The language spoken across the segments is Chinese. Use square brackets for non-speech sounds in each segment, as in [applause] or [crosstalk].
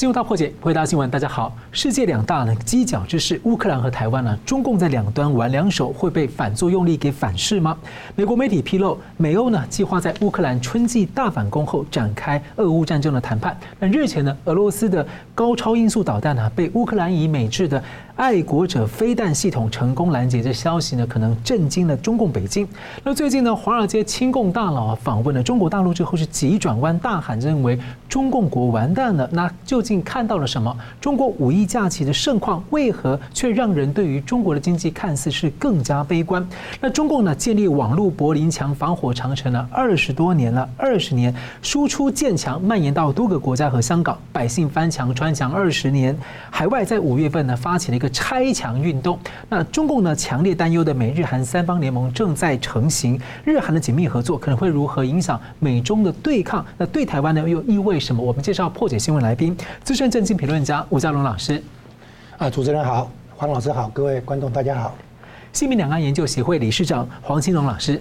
新闻大破解，回答新闻，大家好。世界两大呢犄角之势，乌克兰和台湾呢，中共在两端玩两手，会被反作用力给反噬吗？美国媒体披露，美欧呢计划在乌克兰春季大反攻后展开俄乌战争的谈判。但日前呢，俄罗斯的高超音速导弹呢被乌克兰以美制的爱国者飞弹系统成功拦截，这消息呢可能震惊了中共北京。那最近呢，华尔街亲共大佬啊访问了中国大陆之后是急转弯，大喊认为中共国完蛋了。那究竟看到了什么？中国五一假期的盛况为何却让人对于中国的经济看似是更加悲观？那中共呢建立网络柏林墙、防火长城了二十多年了，二十年输出建墙蔓延到多个国家和香港，百姓翻墙穿墙二十年。海外在五月份呢发起了一个拆墙运动。那中共呢强烈担忧的美日韩三方联盟正在成型，日韩的紧密合作可能会如何影响美中的对抗？那对台湾呢又意味什么？我们介绍破解新闻来宾。资深政经评论家吴家龙老师，啊，主持人好，黄老师好，各位观众大家好。新民两岸研究协会理事长黄清龙老师，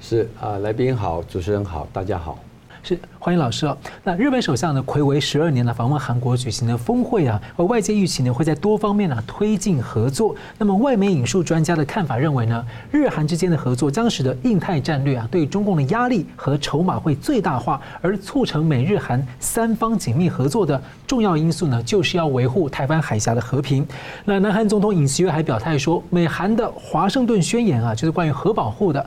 是啊，来宾好，主持人好，大家好。是欢迎老师哦。那日本首相呢，睽违十二年呢，访问韩国举行的峰会啊，而外界预期呢，会在多方面呢推进合作。那么外媒引述专家的看法认为呢，日韩之间的合作将使得印太战略啊对中共的压力和筹码会最大化，而促成美日韩三方紧密合作的重要因素呢，就是要维护台湾海峡的和平。那南韩总统尹锡悦还表态说，美韩的华盛顿宣言啊，就是关于核保护的。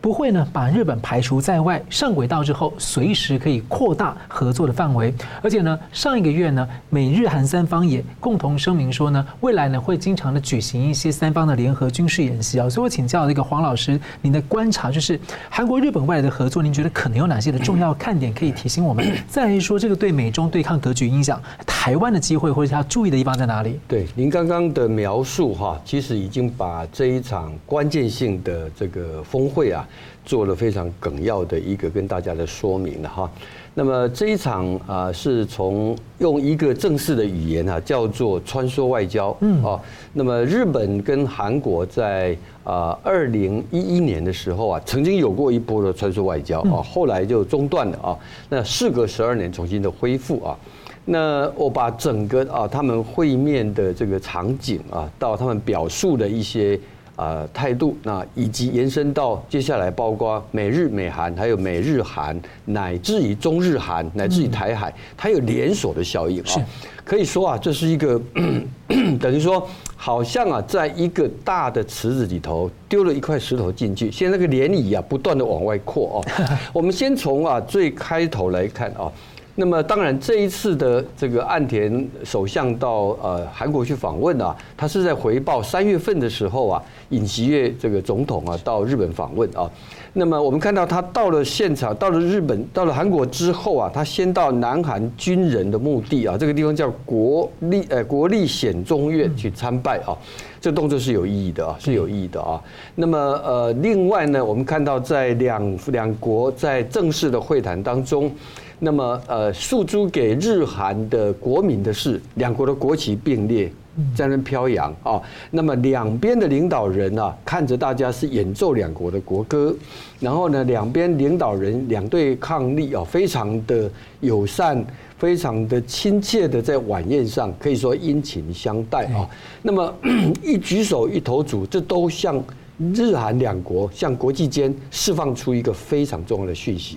不会呢，把日本排除在外。上轨道之后，随时可以扩大合作的范围。而且呢，上一个月呢，美日韩三方也共同声明说呢，未来呢会经常的举行一些三方的联合军事演习啊。所以我请教这个黄老师，您的观察就是韩国日本未来的合作，您觉得可能有哪些的重要看点可以提醒我们？[coughs] 再来说这个对美中对抗格局影响，台湾的机会或者要注意的地方在哪里？对，您刚刚的描述哈，其实已经把这一场关键性的这个峰会啊。做了非常梗要的一个跟大家的说明了哈，那么这一场啊是从用一个正式的语言啊叫做穿梭外交，嗯。啊，那么日本跟韩国在啊二零一一年的时候啊曾经有过一波的穿梭外交啊，后来就中断了啊，那事隔十二年重新的恢复啊，那我把整个啊他们会面的这个场景啊，到他们表述的一些。啊，态度那以及延伸到接下来，包括美日美韩，还有美日韩，乃至于中日韩，乃至于台海，它有连锁的效应啊。可以说啊，这是一个 [clears throat] 等于说，好像啊，在一个大的池子里头丢了一块石头进去，现在那个涟漪啊，不断的往外扩哦。[laughs] 我们先从啊最开头来看啊。那么当然，这一次的这个岸田首相到呃韩国去访问啊，他是在回报三月份的时候啊，尹锡悦这个总统啊到日本访问啊。那么我们看到他到了现场，到了日本，到了韩国之后啊，他先到南韩军人的墓地啊，这个地方叫国立呃国立显忠院去参拜啊。这动作是有意义的啊，是有意义的啊。那么呃，另外呢，我们看到在两两国在正式的会谈当中。那么，呃，诉诸给日韩的国民的是两国的国旗并列在那飘扬啊。那么两边的领导人啊，看着大家是演奏两国的国歌，然后呢，两边领导人两对抗力啊，非常的友善，非常的亲切的在晚宴上可以说殷勤相待啊。那么 [clears throat] 一举手一投足，这都向日韩两国向国际间释放出一个非常重要的讯息。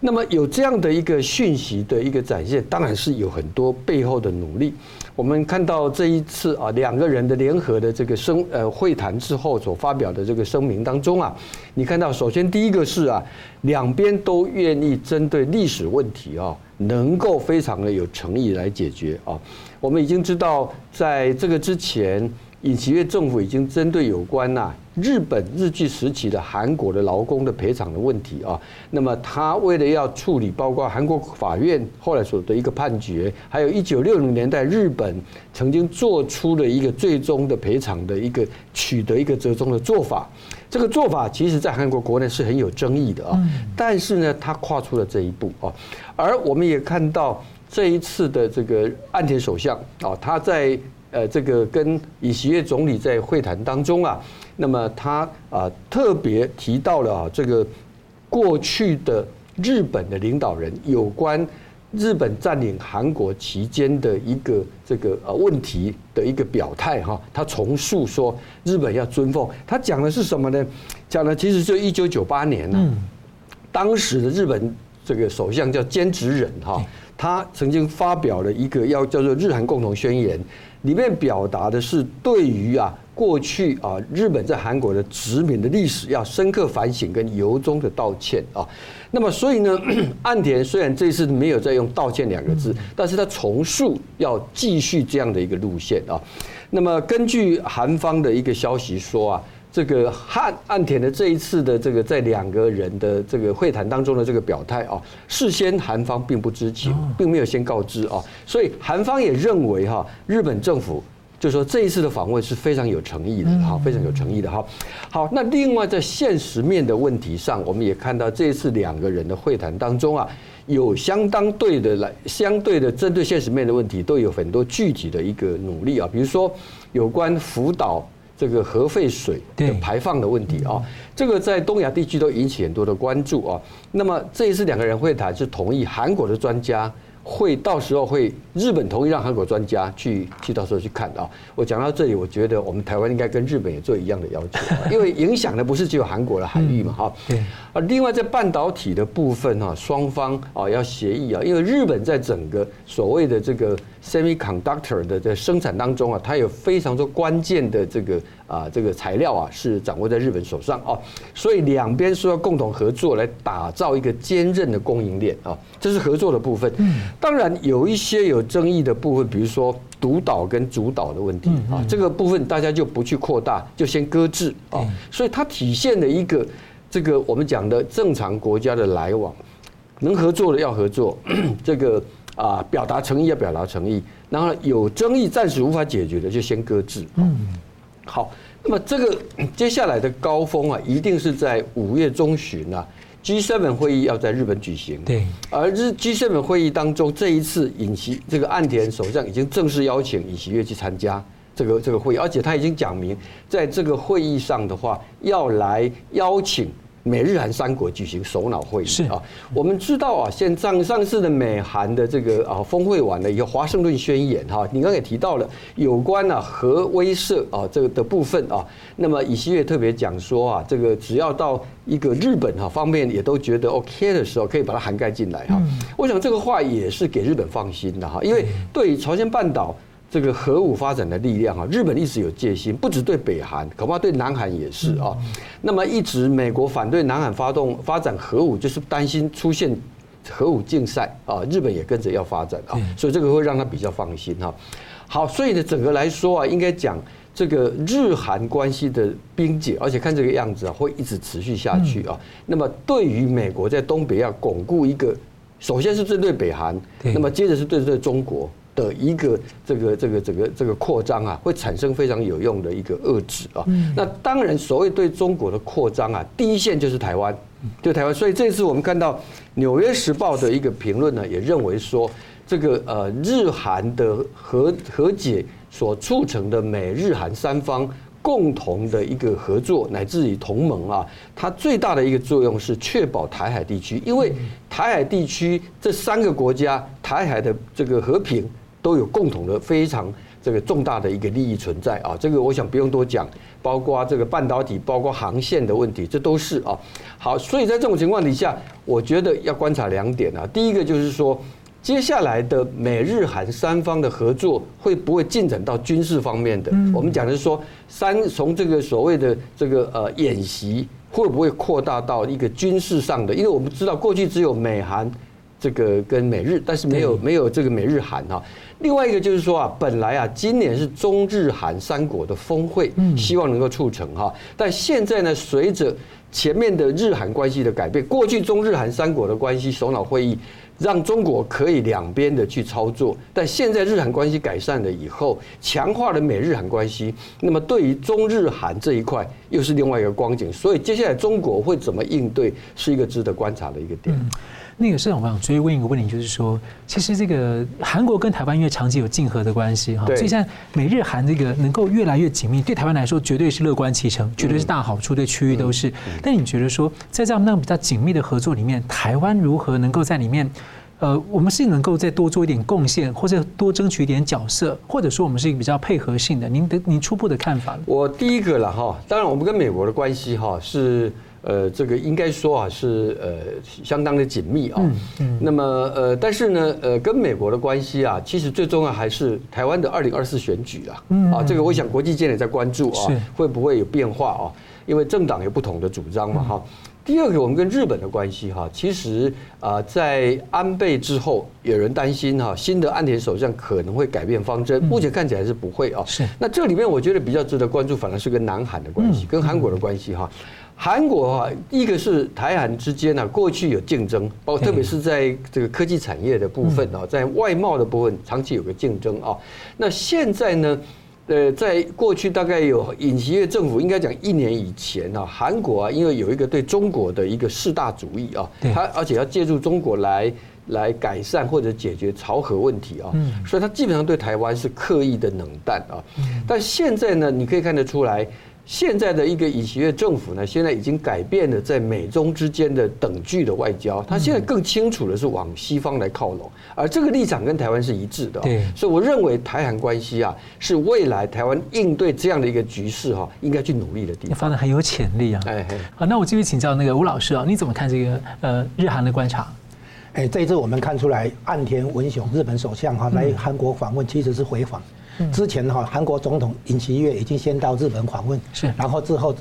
那么有这样的一个讯息的一个展现，当然是有很多背后的努力。我们看到这一次啊，两个人的联合的这个声呃会谈之后所发表的这个声明当中啊，你看到首先第一个是啊，两边都愿意针对历史问题啊，能够非常的有诚意来解决啊。我们已经知道，在这个之前，尹锡悦政府已经针对有关呐。日本日据时期的韩国的劳工的赔偿的问题啊，那么他为了要处理包括韩国法院后来所的一个判决，还有一九六零年代日本曾经做出的一个最终的赔偿的一个取得一个折中的做法，这个做法其实在韩国国内是很有争议的啊，但是呢，他跨出了这一步啊，而我们也看到这一次的这个岸田首相啊，他在呃这个跟尹锡悦总理在会谈当中啊。那么他啊特别提到了啊这个过去的日本的领导人有关日本占领韩国期间的一个这个呃问题的一个表态哈，他重述说日本要尊奉，他讲的是什么呢？讲的其实就一九九八年呢，当时的日本这个首相叫菅直人哈，他曾经发表了一个要叫做日韩共同宣言，里面表达的是对于啊。过去啊，日本在韩国的殖民的历史要深刻反省跟由衷的道歉啊。那么，所以呢，[clears throat] 岸田虽然这次没有再用道歉两个字，但是他重述要继续这样的一个路线啊。那么，根据韩方的一个消息说啊，这个汉岸田的这一次的这个在两个人的这个会谈当中的这个表态啊，事先韩方并不知情，并没有先告知啊，所以韩方也认为哈，日本政府。就说这一次的访问是非常有诚意的哈，非常有诚意的哈。好，那另外在现实面的问题上，我们也看到这一次两个人的会谈当中啊，有相当对的来相对的针对现实面的问题，都有很多具体的一个努力啊。比如说有关福岛这个核废水的排放的问题啊，这个在东亚地区都引起很多的关注啊。那么这一次两个人会谈是同意韩国的专家。会到时候会日本同意让韩国专家去去到时候去看啊。我讲到这里，我觉得我们台湾应该跟日本也做一样的要求，[laughs] 因为影响的不是只有韩国的海域嘛哈。对。啊，另外在半导体的部分哈，双方啊要协议啊，因为日本在整个所谓的这个 semiconductor 的在生产当中啊，它有非常多关键的这个啊这个材料啊是掌握在日本手上哦，所以两边说要共同合作来打造一个坚韧的供应链啊，这是合作的部分。当然有一些有争议的部分，比如说独岛跟主岛的问题啊，这个部分大家就不去扩大，就先搁置啊。所以它体现了一个这个我们讲的正常国家的来往，能合作的要合作，这个啊表达诚意要表达诚意，然后有争议暂时无法解决的就先搁置。嗯，好，那么这个接下来的高峰啊，一定是在五月中旬啊。G7 会议要在日本举行，对，而日 G7 会议当中，这一次尹锡这个岸田首相已经正式邀请尹锡悦去参加这个这个会议，而且他已经讲明，在这个会议上的话，要来邀请。美日韩三国举行首脑会议啊，我们知道啊，现上上次的美韩的这个啊峰会完了以后，华盛顿宣言哈，你刚刚也提到了有关啊核威慑啊这个的部分啊，那么尹锡悦特别讲说啊，这个只要到一个日本哈方面也都觉得 OK 的时候，可以把它涵盖进来哈。我想这个话也是给日本放心的哈，因为对朝鲜半岛。这个核武发展的力量啊，日本一直有戒心，不只对北韩，恐怕对南韩也是啊。那么一直美国反对南韩发动发展核武，就是担心出现核武竞赛啊，日本也跟着要发展啊，所以这个会让他比较放心哈。好，所以呢，整个来说啊，应该讲这个日韩关系的冰解，而且看这个样子啊，会一直持续下去啊。那么对于美国在东北要巩固一个，首先是针对北韩，那么接着是对对中国。的一个这个这个这个这个扩张啊，会产生非常有用的一个遏制啊。那当然，所谓对中国的扩张啊，第一线就是台湾，就台湾。所以这次我们看到《纽约时报》的一个评论呢，也认为说，这个呃日韩的和和解所促成的美日韩三方共同的一个合作，乃至于同盟啊，它最大的一个作用是确保台海地区，因为台海地区这三个国家，台海的这个和平。都有共同的非常这个重大的一个利益存在啊，这个我想不用多讲，包括这个半导体，包括航线的问题，这都是啊。好，所以在这种情况底下，我觉得要观察两点啊。第一个就是说，接下来的美日韩三方的合作会不会进展到军事方面的？我们讲的是说，三从这个所谓的这个呃演习会不会扩大到一个军事上的？因为我们知道过去只有美韩。这个跟美日，但是没有没有这个美日韩哈。另外一个就是说啊，本来啊今年是中日韩三国的峰会，希望能够促成哈。但现在呢，随着前面的日韩关系的改变，过去中日韩三国的关系首脑会议让中国可以两边的去操作，但现在日韩关系改善了以后，强化了美日韩关系，那么对于中日韩这一块又是另外一个光景。所以接下来中国会怎么应对，是一个值得观察的一个点。那个社长，我想追问一个问题，就是说，其实这个韩国跟台湾因为长期有竞合的关系哈，所以现在美日韩这个能够越来越紧密，对台湾来说绝对是乐观其成，绝对是大好处，对区域都是。但你觉得说，在这样那样比较紧密的合作里面，台湾如何能够在里面呃，我们是能够再多做一点贡献，或者多争取一点角色，或者说我们是一个比较配合性的？您的您初步的看法？我第一个了哈，当然我们跟美国的关系哈是。呃，这个应该说啊，是呃相当的紧密啊。嗯。嗯。那么呃，但是呢，呃，跟美国的关系啊，其实最重要还是台湾的二零二四选举啊。嗯。啊，这个我想国际间也在关注啊，会不会有变化啊？因为政党有不同的主张嘛哈。第二个，我们跟日本的关系哈，其实啊，在安倍之后，有人担心哈，新的安田首相可能会改变方针。目前看起来是不会啊。是。那这里面我觉得比较值得关注，反而是跟南韩的关系，跟韩国的关系哈。韩国啊，一个是台韩之间呢，过去有竞争，包括特别是在这个科技产业的部分啊，在外贸的部分长期有个竞争啊。那现在呢，呃，在过去大概有尹锡悦政府应该讲一年以前啊，韩国啊，因为有一个对中国的一个四大主义啊，他而且要借助中国来来改善或者解决朝核问题啊，所以他基本上对台湾是刻意的冷淡啊。但现在呢，你可以看得出来。现在的一个尹锡悦政府呢，现在已经改变了在美中之间的等距的外交，他现在更清楚的是往西方来靠拢，而这个立场跟台湾是一致的。对，所以我认为台韩关系啊，是未来台湾应对这样的一个局势哈，应该去努力的地方。发展很有潜力啊！哎哎，好，那我继续请教那个吴老师啊，你怎么看这个呃日韩的观察？哎，这一次我们看出来，岸田文雄日本首相哈来韩国访问，其实是回访。之前哈，韩国总统尹锡悦已经先到日本访问，是，然后之后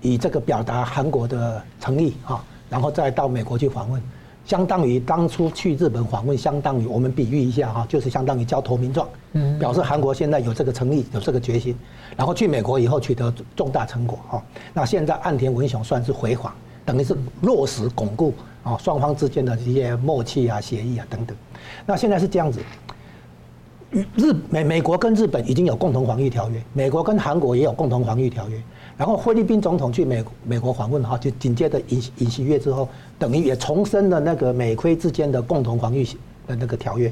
以这个表达韩国的诚意哈，然后再到美国去访问，相当于当初去日本访问，相当于我们比喻一下哈，就是相当于交投名状，嗯，表示韩国现在有这个诚意，有这个决心，然后去美国以后取得重大成果哈，那现在岸田文雄算是回访，等于是落实巩固啊双方之间的一些默契啊协议啊等等，那现在是这样子。日美美国跟日本已经有共同防御条约，美国跟韩国也有共同防御条约。然后菲律宾总统去美美国访问哈，就紧接着尹尹锡悦之后，等于也重申了那个美菲之间的共同防御的那个条约，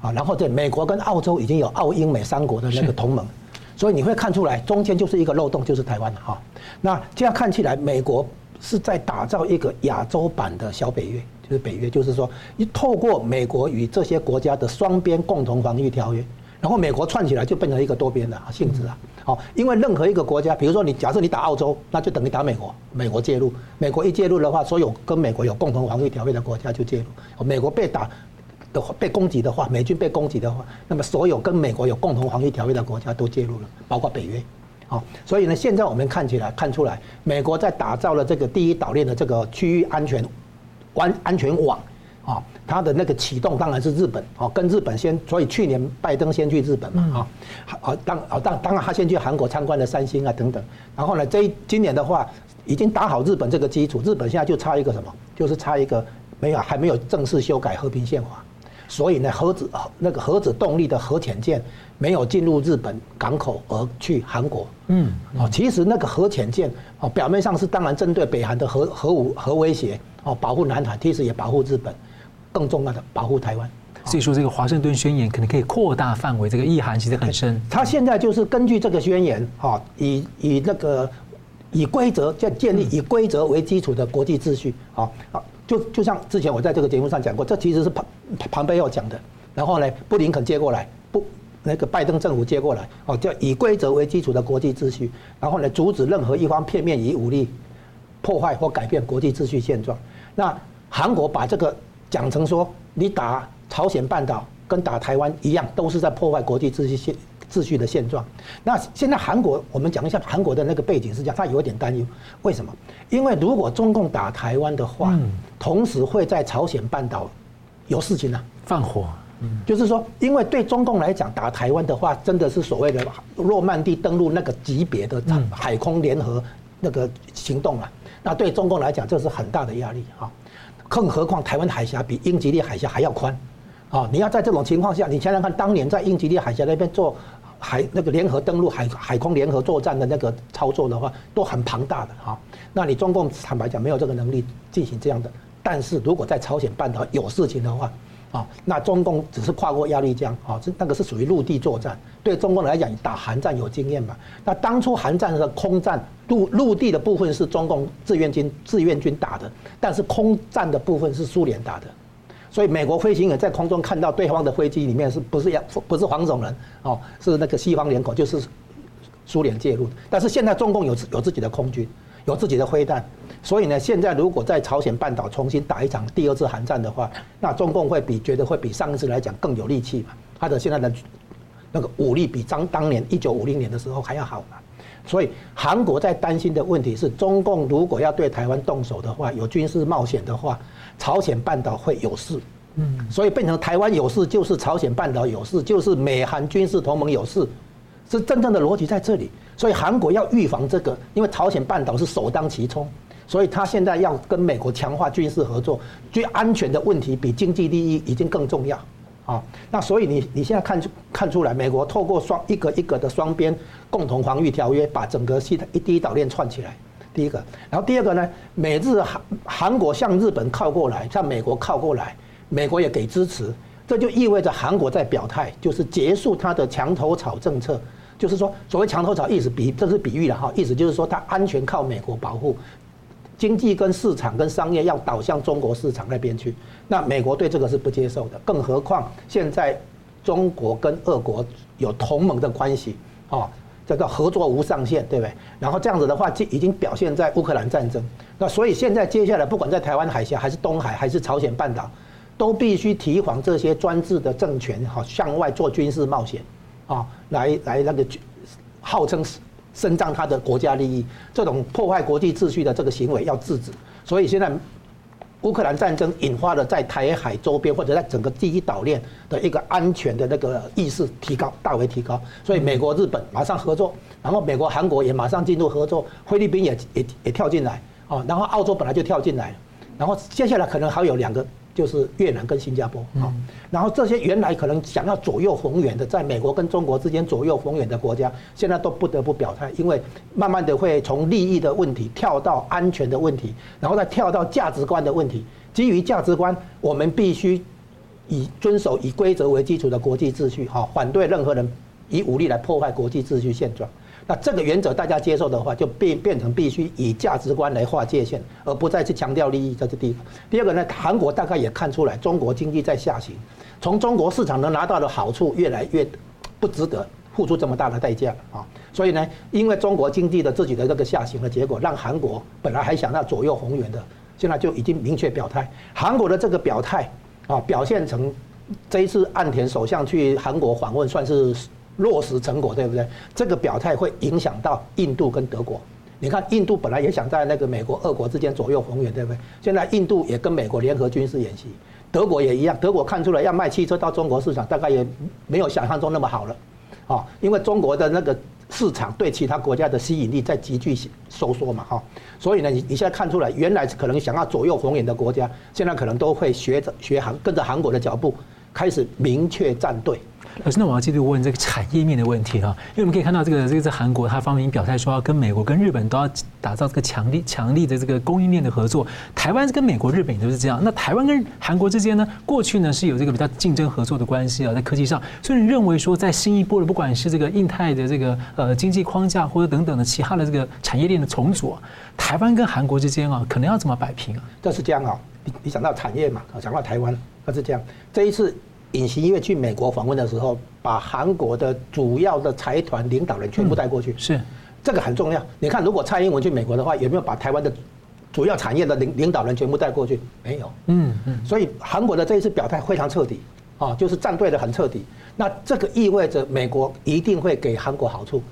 啊，然后在美国跟澳洲已经有澳英美三国的那个同盟，所以你会看出来中间就是一个漏洞，就是台湾哈。那这样看起来，美国是在打造一个亚洲版的小北约。就是北约，就是说，一透过美国与这些国家的双边共同防御条约，然后美国串起来就变成一个多边的性质啊。好，因为任何一个国家，比如说你假设你打澳洲，那就等于打美国，美国介入，美国一介入的话，所有跟美国有共同防御条约的国家就介入。美国被打的话，被攻击的话，美军被攻击的话，那么所有跟美国有共同防御条约的国家都介入了，包括北约。好，所以呢，现在我们看起来看出来，美国在打造了这个第一岛链的这个区域安全。安安全网，啊，它的那个启动当然是日本，哦，跟日本先，所以去年拜登先去日本嘛，啊，好，当，哦，当当然他先去韩国参观了三星啊等等，然后呢，这今年的话已经打好日本这个基础，日本现在就差一个什么，就是差一个没有还没有正式修改和平宪法，所以呢，核子那个核子动力的核潜舰没有进入日本港口而去韩国，嗯，哦，其实那个核潜舰哦，表面上是当然针对北韩的核核武核威胁。哦，保护南海，其实也保护日本，更重要的保护台湾。所以说，这个华盛顿宣言可能可以扩大范围，这个意涵其实很深。他现在就是根据这个宣言，哈，以以那个以规则建建立以规则为基础的国际秩序，啊啊，就就像之前我在这个节目上讲过，这其实是庞庞贝奥讲的。然后呢，布林肯接过来，不，那个拜登政府接过来，哦，叫以规则为基础的国际秩序。然后呢，阻止任何一方片面以武力破坏或改变国际秩序现状。那韩国把这个讲成说，你打朝鲜半岛跟打台湾一样，都是在破坏国际秩序现秩序的现状。那现在韩国，我们讲一下韩国的那个背景是这样，他有点担忧，为什么？因为如果中共打台湾的话，同时会在朝鲜半岛有事情呢，放火。嗯，就是说，因为对中共来讲，打台湾的话，真的是所谓的诺曼底登陆那个级别的海空联合那个行动啊。那对中共来讲，这是很大的压力啊！更何况台湾海峡比英吉利海峡还要宽啊！你要在这种情况下，你想想看，当年在英吉利海峡那边做海那个联合登陆、海海空联合作战的那个操作的话，都很庞大的哈！那你中共坦白讲没有这个能力进行这样的，但是如果在朝鲜半岛有事情的话，啊，那中共只是跨过鸭绿江，啊，这那个是属于陆地作战。对中共来讲，打韩战有经验嘛？那当初韩战的空战陆陆地的部分是中共志愿军志愿军打的，但是空战的部分是苏联打的。所以美国飞行员在空中看到对方的飞机里面是不是要不是黄种人哦，是那个西方脸孔，就是苏联介入。但是现在中共有有自己的空军，有自己的飞弹，所以呢，现在如果在朝鲜半岛重新打一场第二次韩战的话，那中共会比觉得会比上一次来讲更有力气嘛？他的现在的那个武力比当当年一九五零年的时候还要好嘛？所以韩国在担心的问题是，中共如果要对台湾动手的话，有军事冒险的话。朝鲜半岛会有事，嗯，所以变成台湾有事，就是朝鲜半岛有事，就是美韩军事同盟有事，是真正的逻辑在这里。所以韩国要预防这个，因为朝鲜半岛是首当其冲，所以他现在要跟美国强化军事合作，最安全的问题比经济利益已经更重要啊。那所以你你现在看出看出来，美国透过双一个一个的双边共同防御条约，把整个西一第一岛链串起来。第一个，然后第二个呢？美日韩韩国向日本靠过来，向美国靠过来，美国也给支持，这就意味着韩国在表态，就是结束他的墙头草政策。就是说，所谓墙头草，意思比这是比喻了哈，意思就是说，他安全靠美国保护，经济跟市场跟商业要导向中国市场那边去。那美国对这个是不接受的，更何况现在中国跟俄国有同盟的关系啊。这个合作无上限，对不对？然后这样子的话，就已经表现在乌克兰战争。那所以现在接下来，不管在台湾海峡，还是东海，还是朝鲜半岛，都必须提防这些专制的政权，哈，向外做军事冒险，啊，来来那个号称伸张他的国家利益，这种破坏国际秩序的这个行为要制止。所以现在。乌克兰战争引发了在台海周边或者在整个第一岛链的一个安全的那个意识提高，大为提高，所以美国、日本马上合作，然后美国、韩国也马上进入合作，菲律宾也也也跳进来，啊，然后澳洲本来就跳进来，然后接下来可能还有两个。就是越南跟新加坡啊，然后这些原来可能想要左右逢源的，在美国跟中国之间左右逢源的国家，现在都不得不表态，因为慢慢的会从利益的问题跳到安全的问题，然后再跳到价值观的问题。基于价值观，我们必须以遵守以规则为基础的国际秩序，哈，反对任何人以武力来破坏国际秩序现状。那这个原则大家接受的话，就变变成必须以价值观来划界限，而不再去强调利益在这地方。第二个呢，韩国大概也看出来中国经济在下行，从中国市场能拿到的好处越来越不值得付出这么大的代价啊。所以呢，因为中国经济的自己的这个下行的结果，让韩国本来还想要左右逢源的，现在就已经明确表态。韩国的这个表态啊，表现成这一次岸田首相去韩国访问，算是。落实成果，对不对？这个表态会影响到印度跟德国。你看，印度本来也想在那个美国、俄国之间左右逢源，对不对？现在印度也跟美国联合军事演习，德国也一样。德国看出来要卖汽车到中国市场，大概也没有想象中那么好了，啊，因为中国的那个市场对其他国家的吸引力在急剧收缩嘛，哈。所以呢，你你现在看出来，原来可能想要左右逢源的国家，现在可能都会学着学韩，跟着韩国的脚步，开始明确站队。老师，那我要继续问这个产业面的问题哈，因为我们可以看到这个这个在韩国，他方面表态说要跟美国、跟日本都要打造这个强力、强力的这个供应链的合作。台湾跟美国、日本都是这样。那台湾跟韩国之间呢，过去呢是有这个比较竞争合作的关系啊，在科技上。所以你认为说，在新一波的不管是这个印太的这个呃经济框架，或者等等的其他的这个产业链的重组，台湾跟韩国之间啊，可能要怎么摆平啊？这是这样啊，你你讲到产业嘛，讲到台湾，它是这样。这一次。尹锡悦去美国访问的时候，把韩国的主要的财团领导人全部带过去，是这个很重要。你看，如果蔡英文去美国的话，有没有把台湾的主要产业的领领导人全部带过去？没有。嗯嗯。所以韩国的这一次表态非常彻底啊，就是站队的很彻底。那这个意味着美国一定会给韩国好处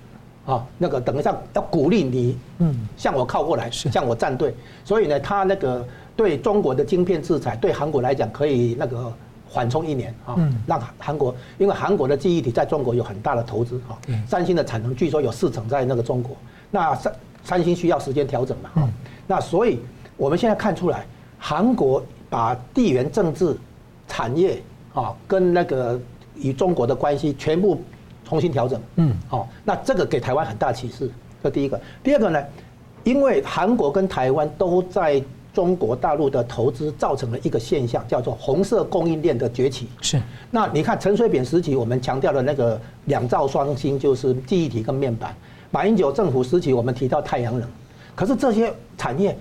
啊，那个等一下要鼓励你，嗯，向我靠过来，向我站队。所以呢，他那个对中国的晶片制裁，对韩国来讲可以那个。缓冲一年啊，让韩国，因为韩国的记忆体在中国有很大的投资哈，三星的产能据说有四成在那个中国，那三三星需要时间调整嘛哈，那所以我们现在看出来，韩国把地缘政治、产业啊跟那个与中国的关系全部重新调整，嗯，好，那这个给台湾很大启示，这第一个，第二个呢，因为韩国跟台湾都在。中国大陆的投资造成了一个现象，叫做红色供应链的崛起。是，那你看陈水扁时期，我们强调的那个两兆双星，就是记忆体跟面板；马英九政府时期，我们提到太阳能。可是这些产业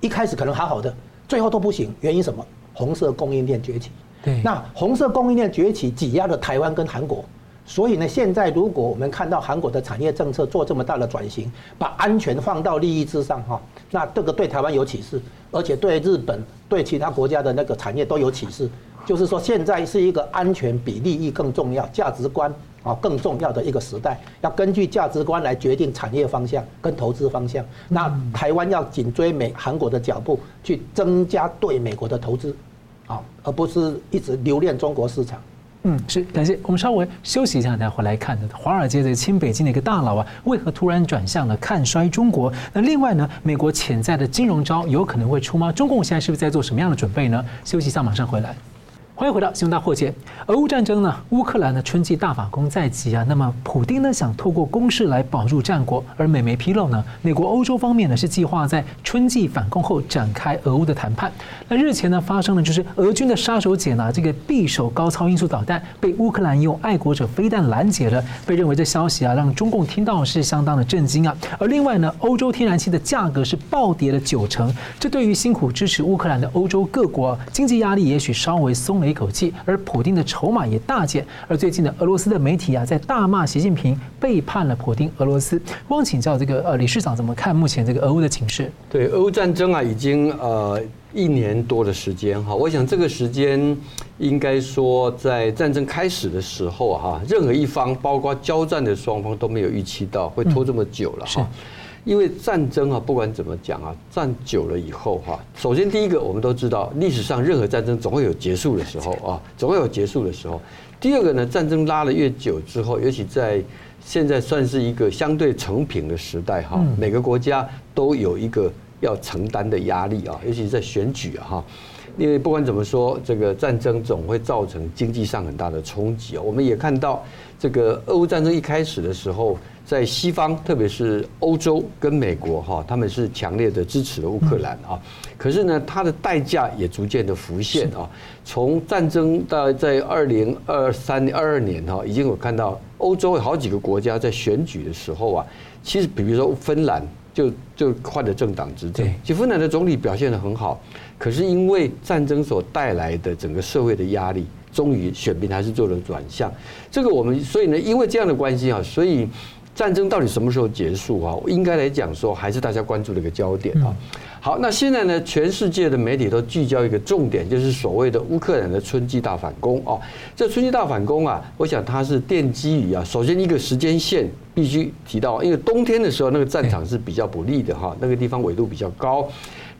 一开始可能好好的，最后都不行，原因什么？红色供应链崛起。对，那红色供应链崛起挤压了台湾跟韩国，所以呢，现在如果我们看到韩国的产业政策做这么大的转型，把安全放到利益之上哈，那这个对台湾有启示，而且对日本、对其他国家的那个产业都有启示。就是说，现在是一个安全比利益更重要、价值观啊更重要的一个时代，要根据价值观来决定产业方向跟投资方向。那台湾要紧追美韩国的脚步，去增加对美国的投资，啊，而不是一直留恋中国市场。嗯，是感谢。我们稍微休息一下，再回来看的华尔街的亲北京的一个大佬啊，为何突然转向了看衰中国？那另外呢，美国潜在的金融招有可能会出吗？中共现在是不是在做什么样的准备呢？休息一下，马上回来。欢迎回到新闻大破解。俄乌战争呢，乌克兰的春季大反攻在即啊。那么，普丁呢想透过攻势来保住战果。而美媒披露呢，美国、欧洲方面呢是计划在春季反攻后展开俄乌的谈判。那日前呢发生了就是俄军的杀手锏呢，这个匕首高超音速导弹被乌克兰用爱国者飞弹拦截了。被认为这消息啊让中共听到是相当的震惊啊。而另外呢，欧洲天然气的价格是暴跌了九成，这对于辛苦支持乌克兰的欧洲各国经济压力也许稍微松一口气，而普丁的筹码也大减。而最近的俄罗斯的媒体啊，在大骂习近平背叛了普丁。俄罗斯，汪请教这个呃李市长怎么看目前这个俄乌的情势？对，俄乌战争啊，已经呃一年多的时间哈。我想这个时间应该说在战争开始的时候哈，任何一方，包括交战的双方都没有预期到会拖这么久了哈。因为战争啊，不管怎么讲啊，战久了以后哈，首先第一个，我们都知道历史上任何战争总会有结束的时候啊，总会有结束的时候。第二个呢，战争拉了越久之后，尤其在现在算是一个相对成品的时代哈，每个国家都有一个要承担的压力啊，尤其在选举啊哈。因为不管怎么说，这个战争总会造成经济上很大的冲击啊。我们也看到，这个俄乌战争一开始的时候。在西方，特别是欧洲跟美国哈，他们是强烈的支持了乌克兰啊。可是呢，它的代价也逐渐的浮现啊。从战争到在二零二三二二年哈，已经有看到欧洲有好几个国家在选举的时候啊，其实比如说芬兰就就换了政党执政，其实芬兰的总理表现得很好，可是因为战争所带来的整个社会的压力，终于选民还是做了转向。这个我们所以呢，因为这样的关系啊，所以。战争到底什么时候结束啊？应该来讲说，还是大家关注的一个焦点啊。好，那现在呢，全世界的媒体都聚焦一个重点，就是所谓的乌克兰的春季大反攻啊。这春季大反攻啊，我想它是奠基于啊，首先一个时间线必须提到，因为冬天的时候那个战场是比较不利的哈，那个地方纬度比较高。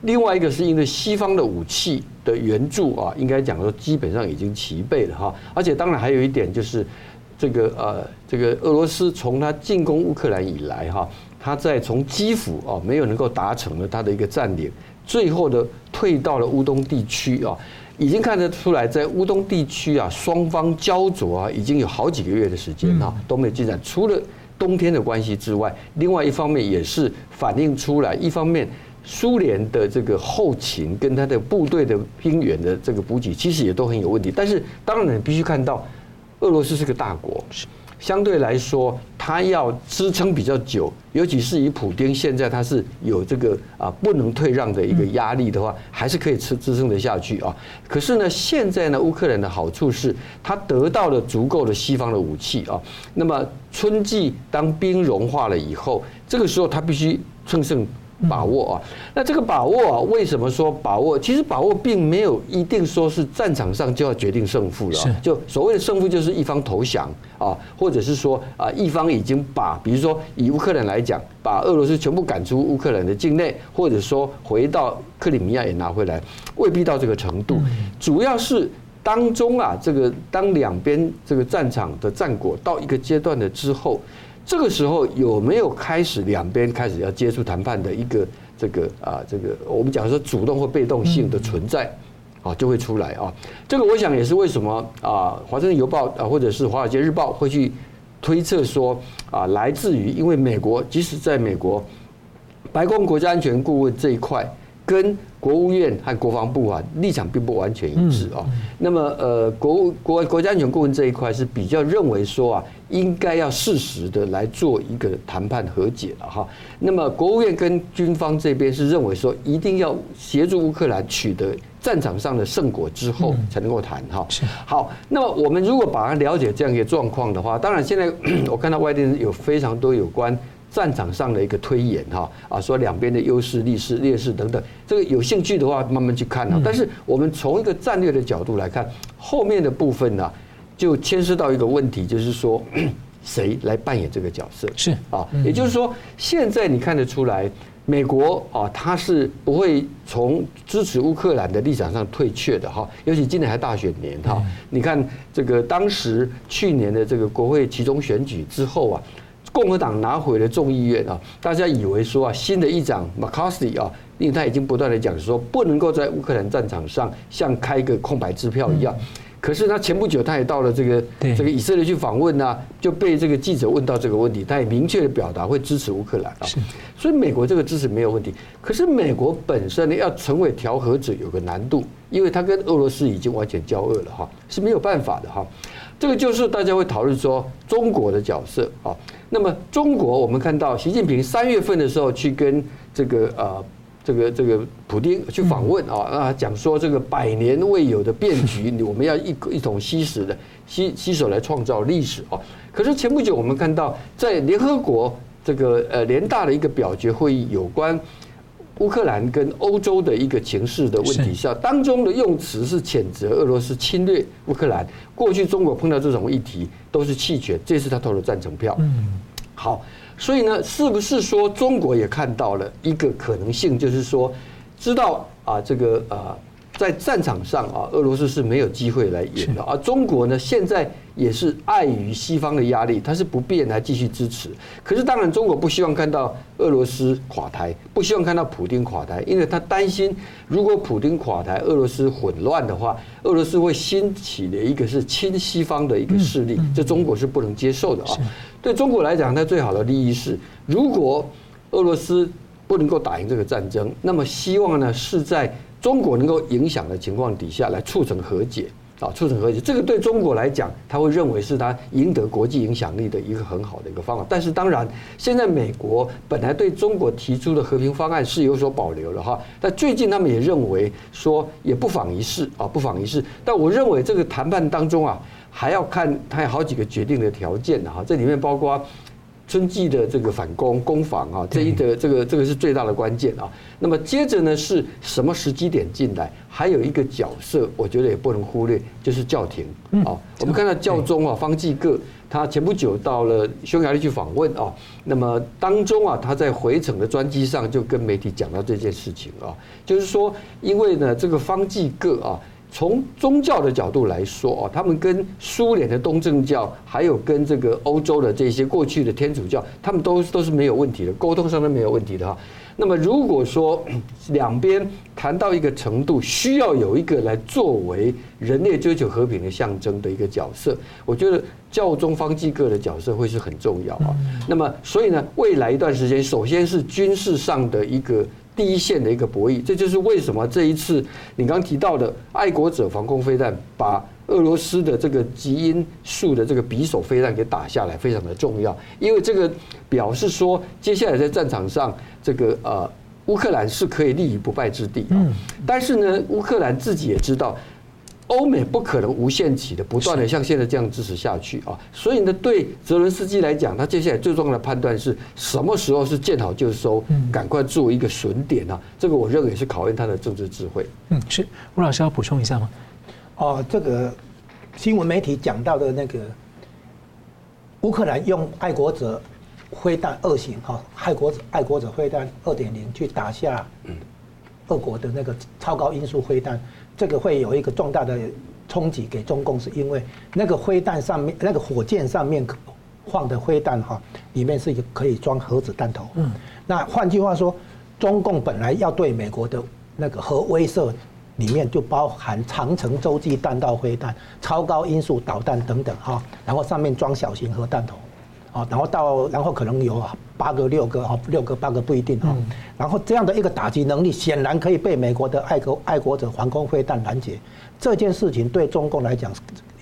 另外一个是因为西方的武器的援助啊，应该讲说基本上已经齐备了哈，而且当然还有一点就是。这个呃，这个俄罗斯从他进攻乌克兰以来哈，他在从基辅啊没有能够达成了他的一个占领，最后的退到了乌东地区啊，已经看得出来，在乌东地区啊，双方焦灼啊，已经有好几个月的时间哈都没有进展。除了冬天的关系之外，另外一方面也是反映出来，一方面苏联的这个后勤跟他的部队的兵员的这个补给，其实也都很有问题。但是当然你必须看到。俄罗斯是个大国，相对来说，它要支撑比较久，尤其是以普丁现在他是有这个啊不能退让的一个压力的话，还是可以支支撑得下去啊。可是呢，现在呢，乌克兰的好处是，他得到了足够的西方的武器啊。那么春季当冰融化了以后，这个时候他必须乘胜。把握啊，那这个把握啊，为什么说把握？其实把握并没有一定说是战场上就要决定胜负了。就所谓的胜负，就是一方投降啊，或者是说啊，一方已经把，比如说以乌克兰来讲，把俄罗斯全部赶出乌克兰的境内，或者说回到克里米亚也拿回来，未必到这个程度。主要是当中啊，这个当两边这个战场的战果到一个阶段了之后。这个时候有没有开始两边开始要接触谈判的一个这个啊这个我们讲说主动或被动性的存在啊就会出来啊，这个我想也是为什么啊华盛顿邮报啊或者是华尔街日报会去推测说啊来自于因为美国即使在美国白宫国家安全顾问这一块跟国务院和国防部啊立场并不完全一致啊，那么呃国务国国家安全顾问这一块是比较认为说啊。应该要适时的来做一个谈判和解了哈。那么国务院跟军方这边是认为说，一定要协助乌克兰取得战场上的胜果之后才能够谈哈。好，那么我们如果把它了解这样一个状况的话，当然现在 [clears throat] 我看到外地人有非常多有关战场上的一个推演哈啊，说两边的优势、劣势、劣势等等，这个有兴趣的话慢慢去看啊。但是我们从一个战略的角度来看，后面的部分呢，就牵涉到一个问题，就是说 [clears throat] 谁来扮演这个角色？是啊，也就是说现在你看得出来。美国啊，它是不会从支持乌克兰的立场上退却的哈，尤其今年还大选年哈。你看这个当时去年的这个国会其中选举之后啊，共和党拿回了众议院啊，大家以为说啊，新的议长 McCarthy 啊，因为他已经不断的讲说，不能够在乌克兰战场上像开一个空白支票一样。可是他前不久他也到了这个这个以色列去访问呢，就被这个记者问到这个问题，他也明确的表达会支持乌克兰啊。所以美国这个支持没有问题。可是美国本身呢，要成为调和者有个难度，因为他跟俄罗斯已经完全交恶了哈，是没有办法的哈。这个就是大家会讨论说中国的角色啊。那么中国我们看到习近平三月份的时候去跟这个呃。这个这个普丁去访问啊啊，讲说这个百年未有的变局，我们要一一同携手的吸吸手来创造历史啊。可是前不久我们看到，在联合国这个呃联大的一个表决会议，有关乌克兰跟欧洲的一个情势的问题下，当中的用词是谴责俄罗斯侵略乌克兰。过去中国碰到这种议题都是弃权，这次他投了赞成票。嗯，好。所以呢，是不是说中国也看到了一个可能性，就是说，知道啊，这个啊，在战场上啊，俄罗斯是没有机会来赢的，而中国呢，现在。也是碍于西方的压力，它是不便来继续支持。可是当然，中国不希望看到俄罗斯垮台，不希望看到普京垮台，因为他担心，如果普京垮台，俄罗斯混乱的话，俄罗斯会兴起的一个是亲西方的一个势力，这中国是不能接受的啊。对中国来讲，它最好的利益是，如果俄罗斯不能够打赢这个战争，那么希望呢是在中国能够影响的情况底下来促成和解。啊，促成和解，这个对中国来讲，他会认为是他赢得国际影响力的一个很好的一个方法。但是，当然，现在美国本来对中国提出的和平方案是有所保留的哈。但最近他们也认为说，也不妨一试啊，不妨一试。但我认为这个谈判当中啊，还要看他有好几个决定的条件的哈。这里面包括。春季的这个反攻攻防啊，这一的这个这个是最大的关键啊。那么接着呢，是什么时机点进来？还有一个角色，我觉得也不能忽略，就是教廷啊。我们看到教宗啊，方济各，他前不久到了匈牙利去访问啊。那么当中啊，他在回程的专机上就跟媒体讲到这件事情啊，就是说，因为呢，这个方济各啊。从宗教的角度来说哦，他们跟苏联的东正教，还有跟这个欧洲的这些过去的天主教，他们都都是没有问题的，沟通上都没有问题的哈。那么如果说 [clears throat] 两边谈到一个程度，需要有一个来作为人类追求和平的象征的一个角色，我觉得教宗方济各的角色会是很重要啊。那么所以呢，未来一段时间，首先是军事上的一个。第一线的一个博弈，这就是为什么这一次你刚提到的爱国者防空飞弹把俄罗斯的这个基因数的这个匕首飞弹给打下来，非常的重要。因为这个表示说，接下来在战场上，这个呃乌克兰是可以立于不败之地。啊，但是呢，乌克兰自己也知道。欧美不可能无限期的不断的像现在这样支持下去啊，所以呢，对泽伦斯基来讲，他接下来最重要的判断是什么时候是见好就收，赶快做一个损点啊，这个我认为也是考验他的政治智慧。嗯，是吴老师要补充一下吗？哦，这个新闻媒体讲到的那个乌克兰用爱国者飞弹二型哈，爱国者爱国者飞弹二点零去打下嗯俄国的那个超高音速飞弹。这个会有一个重大的冲击给中共，是因为那个飞弹上面，那个火箭上面放的飞弹哈，里面是一个可以装核子弹头。嗯，那换句话说，中共本来要对美国的那个核威慑，里面就包含长城洲际弹道飞弹、超高音速导弹等等哈，然后上面装小型核弹头。啊，然后到，然后可能有八个、六个啊，六个、八个不一定啊。然后这样的一个打击能力，显然可以被美国的爱国爱国者防空飞弹拦截。这件事情对中共来讲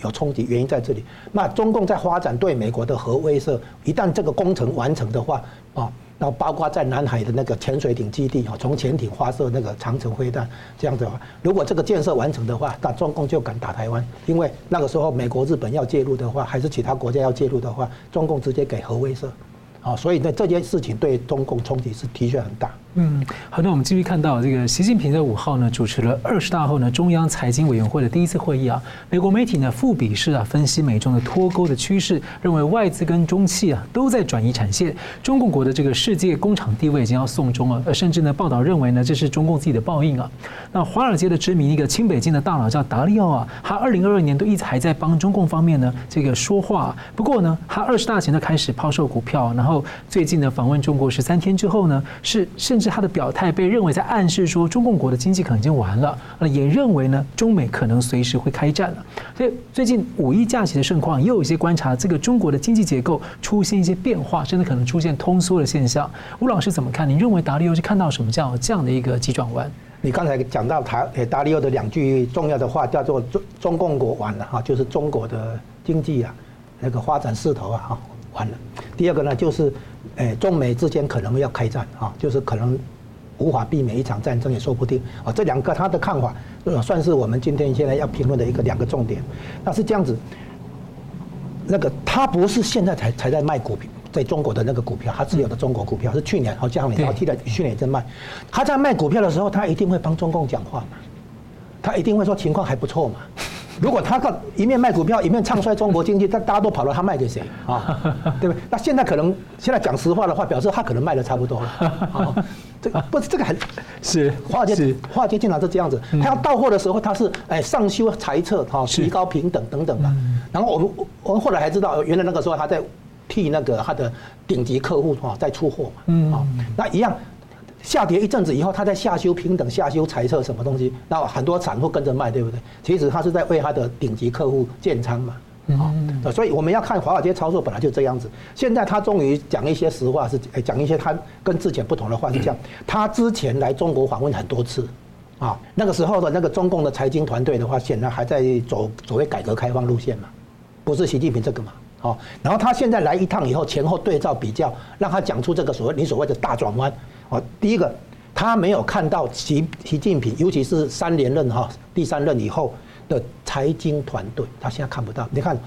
有冲击，原因在这里。那中共在发展对美国的核威慑，一旦这个工程完成的话，啊，然后包括在南海的那个潜水艇基地哈，从潜艇发射那个长城飞弹，这样子的话，如果这个建设完成的话，那中共就敢打台湾，因为那个时候美国、日本要介入的话，还是其他国家要介入的话，中共直接给核威慑。啊，所以呢，这件事情对中共冲击是的确很大。嗯，好，的我们继续看到这个习近平在五号呢主持了二十大后呢中央财经委员会的第一次会议啊。美国媒体呢富比士啊分析美中的脱钩的趋势，认为外资跟中企啊都在转移产线，中共国的这个世界工厂地位已经要送终了。呃，甚至呢报道认为呢这是中共自己的报应啊。那华尔街的知名一个清北京的大佬叫达利奥啊，他二零二二年都一直还在帮中共方面呢这个说话。不过呢，他二十大前就开始抛售股票，然后最近呢访问中国十三天之后呢是甚。是他的表态被认为在暗示说中共国的经济可能已经完了，呃，也认为呢中美可能随时会开战了。所以最近五一假期的盛况，也有一些观察，这个中国的经济结构出现一些变化，甚至可能出现通缩的现象。吴老师怎么看？你认为达利欧是看到什么叫这样的一个急转弯？你刚才讲到台诶达利欧的两句重要的话，叫做中中共国完了哈，就是中国的经济啊那个发展势头啊哈完了。第二个呢就是。哎，中美之间可能要开战啊，就是可能无法避免一场战争也说不定啊。这两个他的看法，算是我们今天现在要评论的一个两个重点。那是这样子，那个他不是现在才才在卖股票，在中国的那个股票，他持有的中国股票是去年好像你要记得去年在卖。他在卖股票的时候，他一定会帮中共讲话嘛，他一定会说情况还不错嘛。如果他靠一面卖股票，一面唱衰中国经济，但大家都跑了，他卖给谁 [laughs] 啊？对不对？那现在可能现在讲实话的话，表示他可能卖的差不多了。啊，[laughs] 这个不是这个很是华尔街，华尔街经常是这样子。他要到货的时候，他是哎上修财测哈，提高平等等等的。然后我们我们后来还知道，原来那个时候他在替那个他的顶级客户哈在出货嘛。嗯，啊，那一样。下跌一阵子以后，他在下修平等、下修财测什么东西，那很多散户跟着卖，对不对？其实他是在为他的顶级客户建仓嘛。啊，所以我们要看华尔街操作本来就这样子。现在他终于讲一些实话，是讲一些他跟之前不同的话，是这样。他之前来中国访问很多次，啊，那个时候的那个中共的财经团队的话，显然还在走所谓改革开放路线嘛，不是习近平这个嘛。好，然后他现在来一趟以后，前后对照比较，让他讲出这个所谓你所谓的大转弯。哦，第一个，他没有看到习习近平，尤其是三连任哈，第三任以后的财经团队，他现在看不到。你看，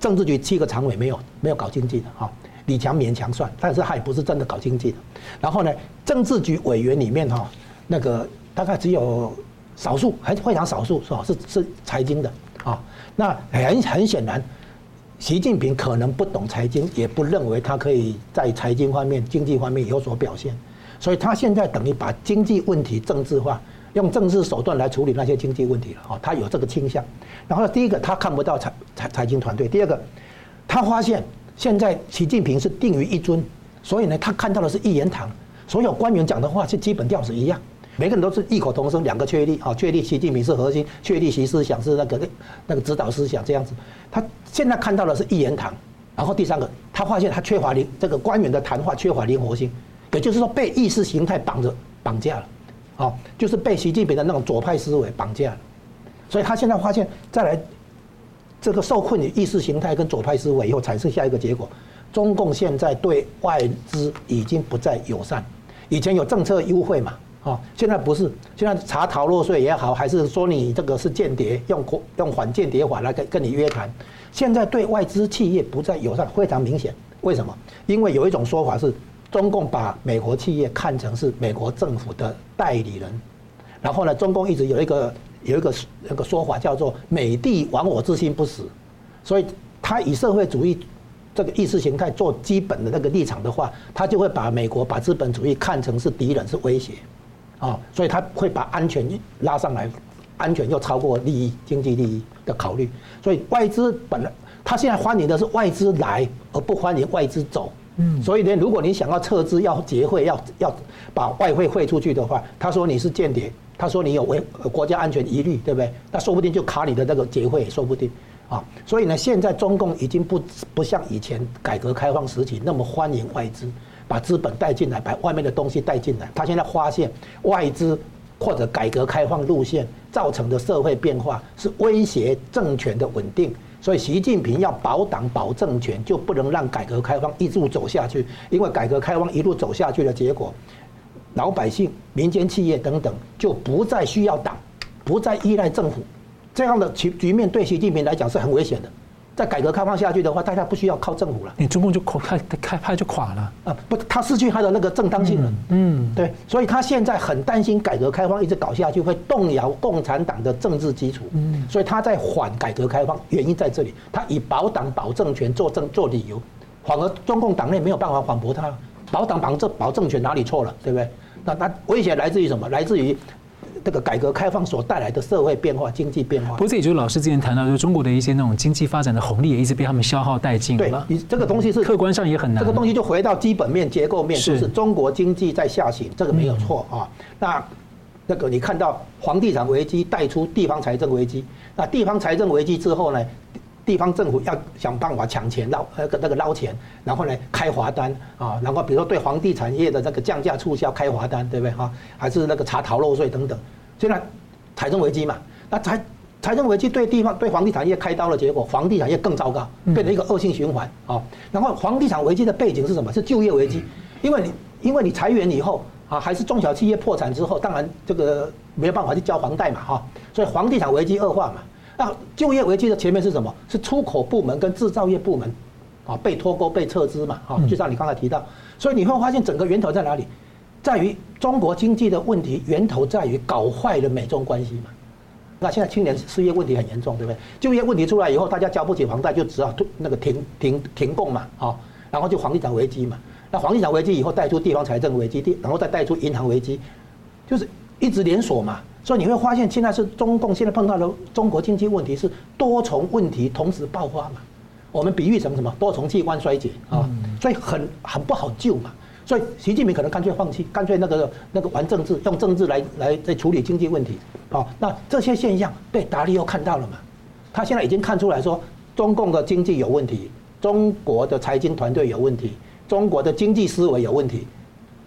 政治局七个常委没有没有搞经济的哈，李强勉强算，但是他也不是真的搞经济的。然后呢，政治局委员里面哈，那个大概只有少数，还是非常少数是吧？是是财经的啊。那很很显然。习近平可能不懂财经，也不认为他可以在财经方面、经济方面有所表现，所以他现在等于把经济问题政治化，用政治手段来处理那些经济问题了。哦，他有这个倾向。然后第一个，他看不到财财财经团队；第二个，他发现现在习近平是定于一尊，所以呢，他看到的是一言堂，所有官员讲的话是基本调子一样。每个人都是异口同声，两个确立，啊，确立习近平是核心，确立习思想是那个那个指导思想这样子。他现在看到的是一言堂，然后第三个，他发现他缺乏灵，这个官员的谈话缺乏灵活性，也就是说被意识形态绑着绑架了，啊，就是被习近平的那种左派思维绑架了。所以他现在发现，再来这个受困于意识形态跟左派思维以后，产生下一个结果，中共现在对外资已经不再友善，以前有政策优惠嘛。啊，现在不是，现在查逃漏税也好，还是说你这个是间谍，用用反间谍法来跟跟你约谈。现在对外资企业不再友善，非常明显。为什么？因为有一种说法是，中共把美国企业看成是美国政府的代理人。然后呢，中共一直有一个有一个那个说法叫做“美帝亡我之心不死”，所以他以社会主义这个意识形态做基本的那个立场的话，他就会把美国把资本主义看成是敌人，是威胁。啊，所以他会把安全拉上来，安全又超过利益、经济利益的考虑。所以外资本来他现在欢迎的是外资来，而不欢迎外资走。嗯，所以呢，如果你想要撤资、要结汇、要要把外汇汇出去的话，他说你是间谍，他说你有违国家安全疑虑，对不对？那说不定就卡你的那个结汇，说不定。啊，所以呢，现在中共已经不不像以前改革开放时期那么欢迎外资。把资本带进来，把外面的东西带进来。他现在发现外资或者改革开放路线造成的社会变化是威胁政权的稳定，所以习近平要保党保政权，就不能让改革开放一路走下去，因为改革开放一路走下去的结果，老百姓、民间企业等等就不再需要党，不再依赖政府，这样的局局面对习近平来讲是很危险的。在改革开放下去的话，大家不需要靠政府了，你中共就垮，开开派就垮了啊！不，他失去他的那个正当性了。嗯，对，所以他现在很担心改革开放一直搞下去会动摇共产党的政治基础。嗯，所以他在缓改革开放，原因在这里，他以保党保政权做政做理由，反而中共党内没有办法反驳他，保党保政保政权哪里错了，对不对？那那威胁来自于什么？来自于。这个改革开放所带来的社会变化、经济变化，不过这也就是老师之前谈到，就是中国的一些那种经济发展的红利也一直被他们消耗殆尽了。你，这个东西是客观上也很难。这个东西就回到基本面、结构面，就是中国经济在下行，这个没有错啊。那那个你看到房地产危机带出地方财政危机，那地方财政危机之后呢？地方政府要想办法抢钱捞那个那个捞钱，然后呢开罚单啊，然后比如说对房地产业的这个降价促销开罚单，对不对哈？还是那个查逃漏税等等，现在财政危机嘛，那财财政危机对地方对房地产业开刀的结果，房地产业更糟糕，变成一个恶性循环啊。然后房地产危机的背景是什么？是就业危机，因为你因为你裁员以后啊，还是中小企业破产之后，当然这个没有办法去交房贷嘛哈，所以房地产危机恶化嘛。那就业危机的前面是什么？是出口部门跟制造业部门，啊，被脱钩、被撤资嘛，啊，就像你刚才提到，所以你会发现整个源头在哪里？在于中国经济的问题源头在于搞坏了美中关系嘛。那现在青年失业问题很严重，对不对？就业问题出来以后，大家交不起房贷，就只好那个停停停供嘛，啊，然后就房地产危机嘛。那房地产危机以后带出地方财政危机，然后再带出银行危机，就是一直连锁嘛。所以你会发现，现在是中共现在碰到的中国经济问题是多重问题同时爆发嘛？我们比喻成什么？多重器官衰竭啊，所以很很不好救嘛。所以习近平可能干脆放弃，干脆那个那个玩政治，用政治来来在处理经济问题。好，那这些现象被达利欧看到了嘛？他现在已经看出来说，中共的经济有问题，中国的财经团队有问题，中国的经济思维有问题。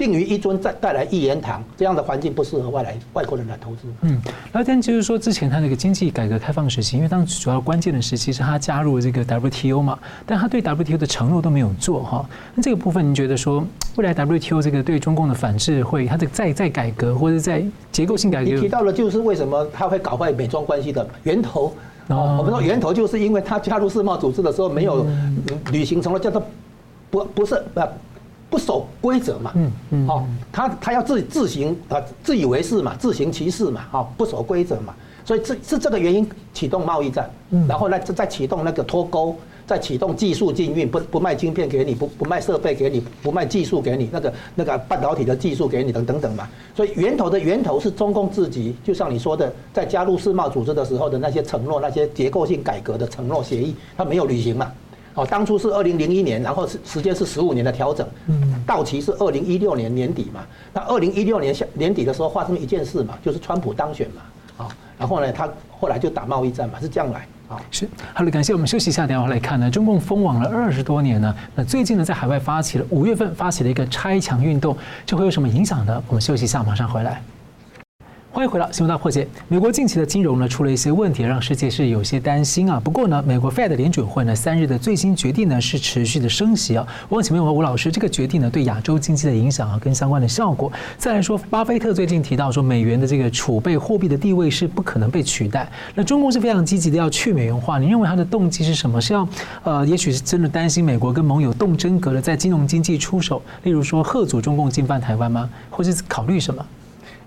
定于一尊，再带来一言堂，这样的环境不适合外来外国人来投资。嗯，那但就是说，之前他那个经济改革开放时期，因为当时主要关键的时期是他加入了这个 WTO 嘛，但他对 WTO 的承诺都没有做哈。那这个部分，您觉得说未来 WTO 这个对中共的反制会，它的再再改革或者在结构性改革？你提到了就是为什么他会搞坏美中关系的源头？哦，我们说源头就是因为他加入世贸组织的时候没有履行承诺，叫做不不是不。不守规则嘛，嗯嗯，好，他他要自自行啊，自以为是嘛，自行其事嘛，好，不守规则嘛，所以这是这个原因启动贸易战，然后呢再再启动那个脱钩，再启动技术禁运，不不卖晶片给你，不不卖设备给你，不卖技术给你，那个那个半导体的技术给你等等等嘛，所以源头的源头是中共自己，就像你说的，在加入世贸组织的时候的那些承诺，那些结构性改革的承诺协议，他没有履行嘛。哦，当初是二零零一年，然后是时间是十五年的调整，到期是二零一六年年底嘛。那二零一六年下年底的时候发生一件事嘛，就是川普当选嘛，啊，然后呢，他后来就打贸易战嘛，是这样来啊。是，好了，感谢我们休息一下，等会来看呢，中共封网了二十多年呢，那最近呢，在海外发起了五月份发起了一个拆墙运动，这会有什么影响呢？我们休息一下，马上回来。欢迎回到新闻大破解。美国近期的金融呢，出了一些问题，让世界是有些担心啊。不过呢，美国 Fed 联准会呢三日的最新决定呢是持续的升息啊。我想请问吴老师，这个决定呢对亚洲经济的影响啊，跟相关的效果。再来说，巴菲特最近提到说，美元的这个储备货币的地位是不可能被取代。那中共是非常积极的要去美元化，你认为他的动机是什么？是要呃，也许是真的担心美国跟盟友动真格的在金融经济出手，例如说贺阻中共进犯台湾吗？或是考虑什么？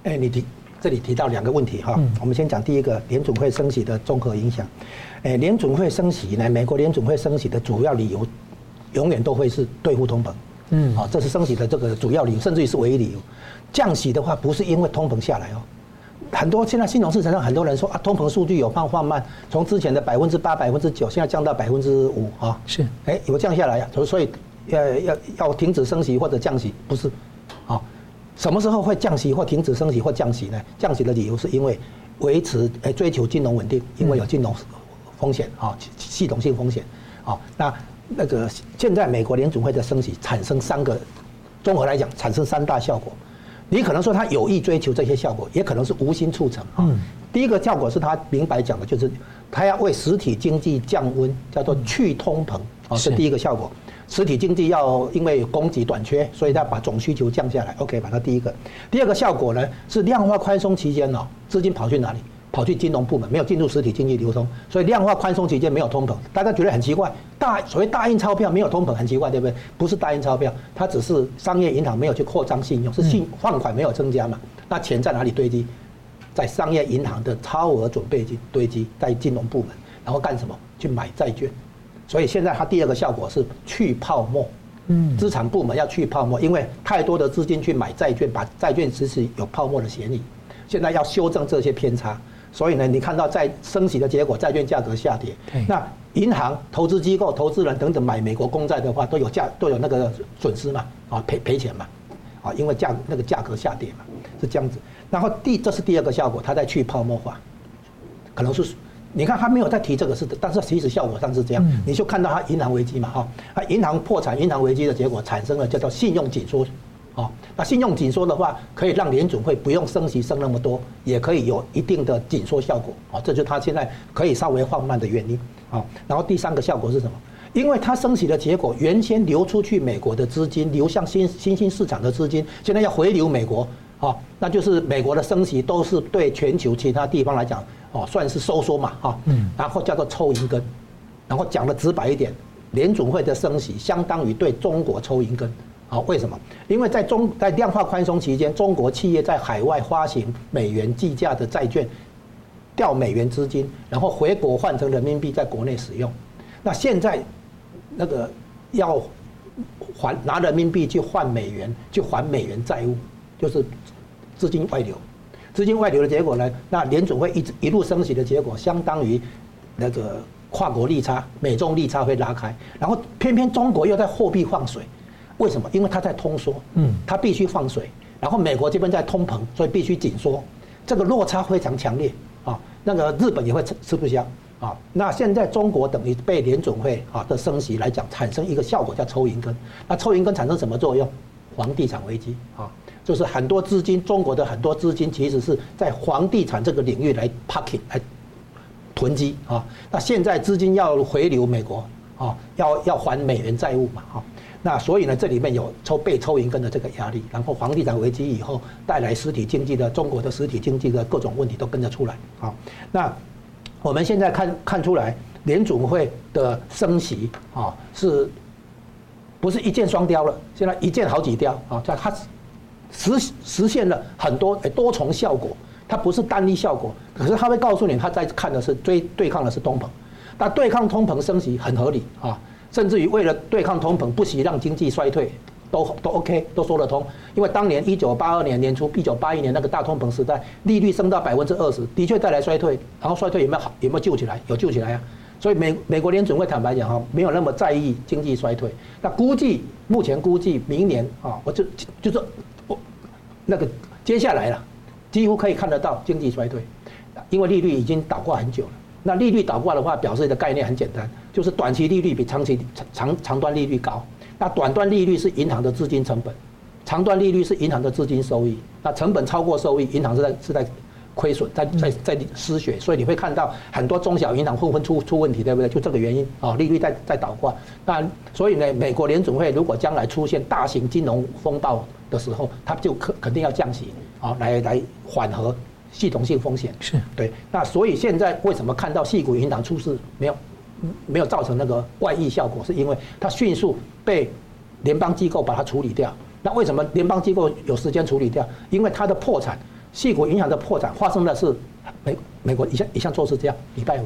哎，你提。这里提到两个问题哈，我们先讲第一个联准会升息的综合影响。诶，联准会升息呢，美国联准会升息的主要理由，永远都会是对付通膨。嗯，好，这是升息的这个主要理由，甚至于是唯一理由。降息的话，不是因为通膨下来哦。很多现在金融市场上很多人说啊，通膨数据有放放慢，从之前的百分之八、百分之九，现在降到百分之五啊。是，诶，有降下来呀。所以要要要停止升息或者降息，不是，啊。什么时候会降息或停止升息或降息呢？降息的理由是因为维持诶追求金融稳定，因为有金融风险啊，系统性风险啊。那那个现在美国联准会的升息产生三个，综合来讲产生三大效果。你可能说他有意追求这些效果，也可能是无心促成啊。第一个效果是他明白讲的，就是他要为实体经济降温，叫做去通膨，啊，是第一个效果。实体经济要因为供给短缺，所以它把总需求降下来。OK，把它第一个。第二个效果呢，是量化宽松期间哦，资金跑去哪里？跑去金融部门，没有进入实体经济流通，所以量化宽松期间没有通膨。大家觉得很奇怪，大所谓大印钞票没有通膨，很奇怪，对不对？不是大印钞票，它只是商业银行没有去扩张信用，是信放款没有增加嘛？那钱在哪里堆积？在商业银行的超额准备金堆积在金融部门，然后干什么？去买债券。所以现在它第二个效果是去泡沫，嗯，资产部门要去泡沫，因为太多的资金去买债券，把债券其实有泡沫的嫌疑。现在要修正这些偏差，所以呢，你看到在升息的结果，债券价格下跌。那银行、投资机构、投资人等等买美国公债的话，都有价都有那个损失嘛，啊赔赔钱嘛，啊因为价那个价格下跌嘛，是这样子。然后第这是第二个效果，它在去泡沫化，可能是。你看他没有在提这个事的，但是其实效果上是这样，你就看到他银行危机嘛，哈，他银行破产、银行危机的结果产生了叫做信用紧缩，哦，那信用紧缩的话，可以让联准会不用升息升那么多，也可以有一定的紧缩效果，啊，这就是他现在可以稍微放慢的原因，啊，然后第三个效果是什么？因为它升息的结果，原先流出去美国的资金流向新新兴市场的资金，现在要回流美国，啊，那就是美国的升息都是对全球其他地方来讲。哦，算是收缩嘛，哈，嗯，然后叫做抽银根，然后讲的直白一点，联总会的升息相当于对中国抽银根，好，为什么？因为在中在量化宽松期间，中国企业在海外发行美元计价的债券，调美元资金，然后回国换成人民币在国内使用，那现在那个要还拿人民币去换美元，去还美元债务，就是资金外流。资金外流的结果呢？那联准会一直一路升息的结果，相当于那个跨国利差、美中利差会拉开，然后偏偏中国又在货币放水，为什么？因为它在通缩，嗯，它必须放水，然后美国这边在通膨，所以必须紧缩，这个落差非常强烈啊。那个日本也会吃吃不消啊。那现在中国等于被联准会啊的升息来讲，产生一个效果叫抽银根。那抽银根产生什么作用？房地产危机啊。就是很多资金，中国的很多资金其实是在房地产这个领域来 parking 来囤积啊。那现在资金要回流美国啊，要要还美元债务嘛啊。那所以呢，这里面有抽被抽银根的这个压力，然后房地产危机以后带来实体经济的中国的实体经济的各种问题都跟着出来啊。那我们现在看看出来，联准会的升息啊，是不是一箭双雕了？现在一箭好几雕啊，在它。实实现了很多诶多重效果，它不是单一效果，可是它会告诉你，它在看的是追对抗的是通膨，那对抗通膨升息很合理啊，甚至于为了对抗通膨，不惜让经济衰退，都都 OK，都说得通。因为当年一九八二年年初，一九八一年那个大通膨时代，利率升到百分之二十，的确带来衰退，然后衰退有没有好，有没有救起来？有救起来啊。所以美美国联准会坦白讲哈，没有那么在意经济衰退。那估计目前估计明年啊，我就就是。那个接下来了，几乎可以看得到经济衰退，因为利率已经倒挂很久了。那利率倒挂的话，表示的概念很简单，就是短期利率比长期长长端利率高。那短端利率是银行的资金成本，长端利率是银行的资金收益。那成本超过收益，银行是在是在亏损，在在在失血。所以你会看到很多中小银行纷纷出出问题，对不对？就这个原因啊，利率在在倒挂。那所以呢，美国联准会如果将来出现大型金融风暴，的时候，它就肯肯定要降息啊，来来缓和系统性风险。是对。那所以现在为什么看到系股银行出事没有没有造成那个外溢效果？是因为它迅速被联邦机构把它处理掉。那为什么联邦机构有时间处理掉？因为它的破产，细谷影响的破产发生的是美美国一向一向做事这样，礼拜五。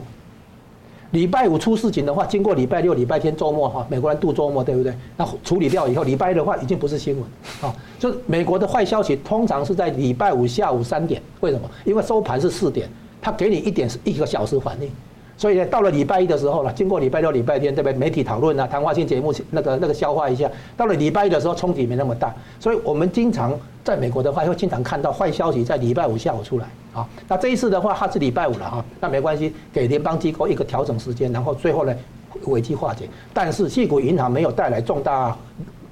礼拜五出事情的话，经过礼拜六、礼拜天周末哈，美国人度周末，对不对？那处理掉以后，礼拜一的话已经不是新闻啊。就美国的坏消息通常是在礼拜五下午三点，为什么？因为收盘是四点，他给你一点一个小时反应。所以呢，到了礼拜一的时候呢，经过礼拜六、礼拜天，对不对？媒体讨论啊，谈话性节目那个那个消化一下。到了礼拜一的时候，冲击没那么大。所以我们经常在美国的话，会经常看到坏消息在礼拜五下午出来啊。那这一次的话，它是礼拜五了哈，那没关系，给联邦机构一个调整时间，然后最后呢，危机化解。但是，矽谷银行没有带来重大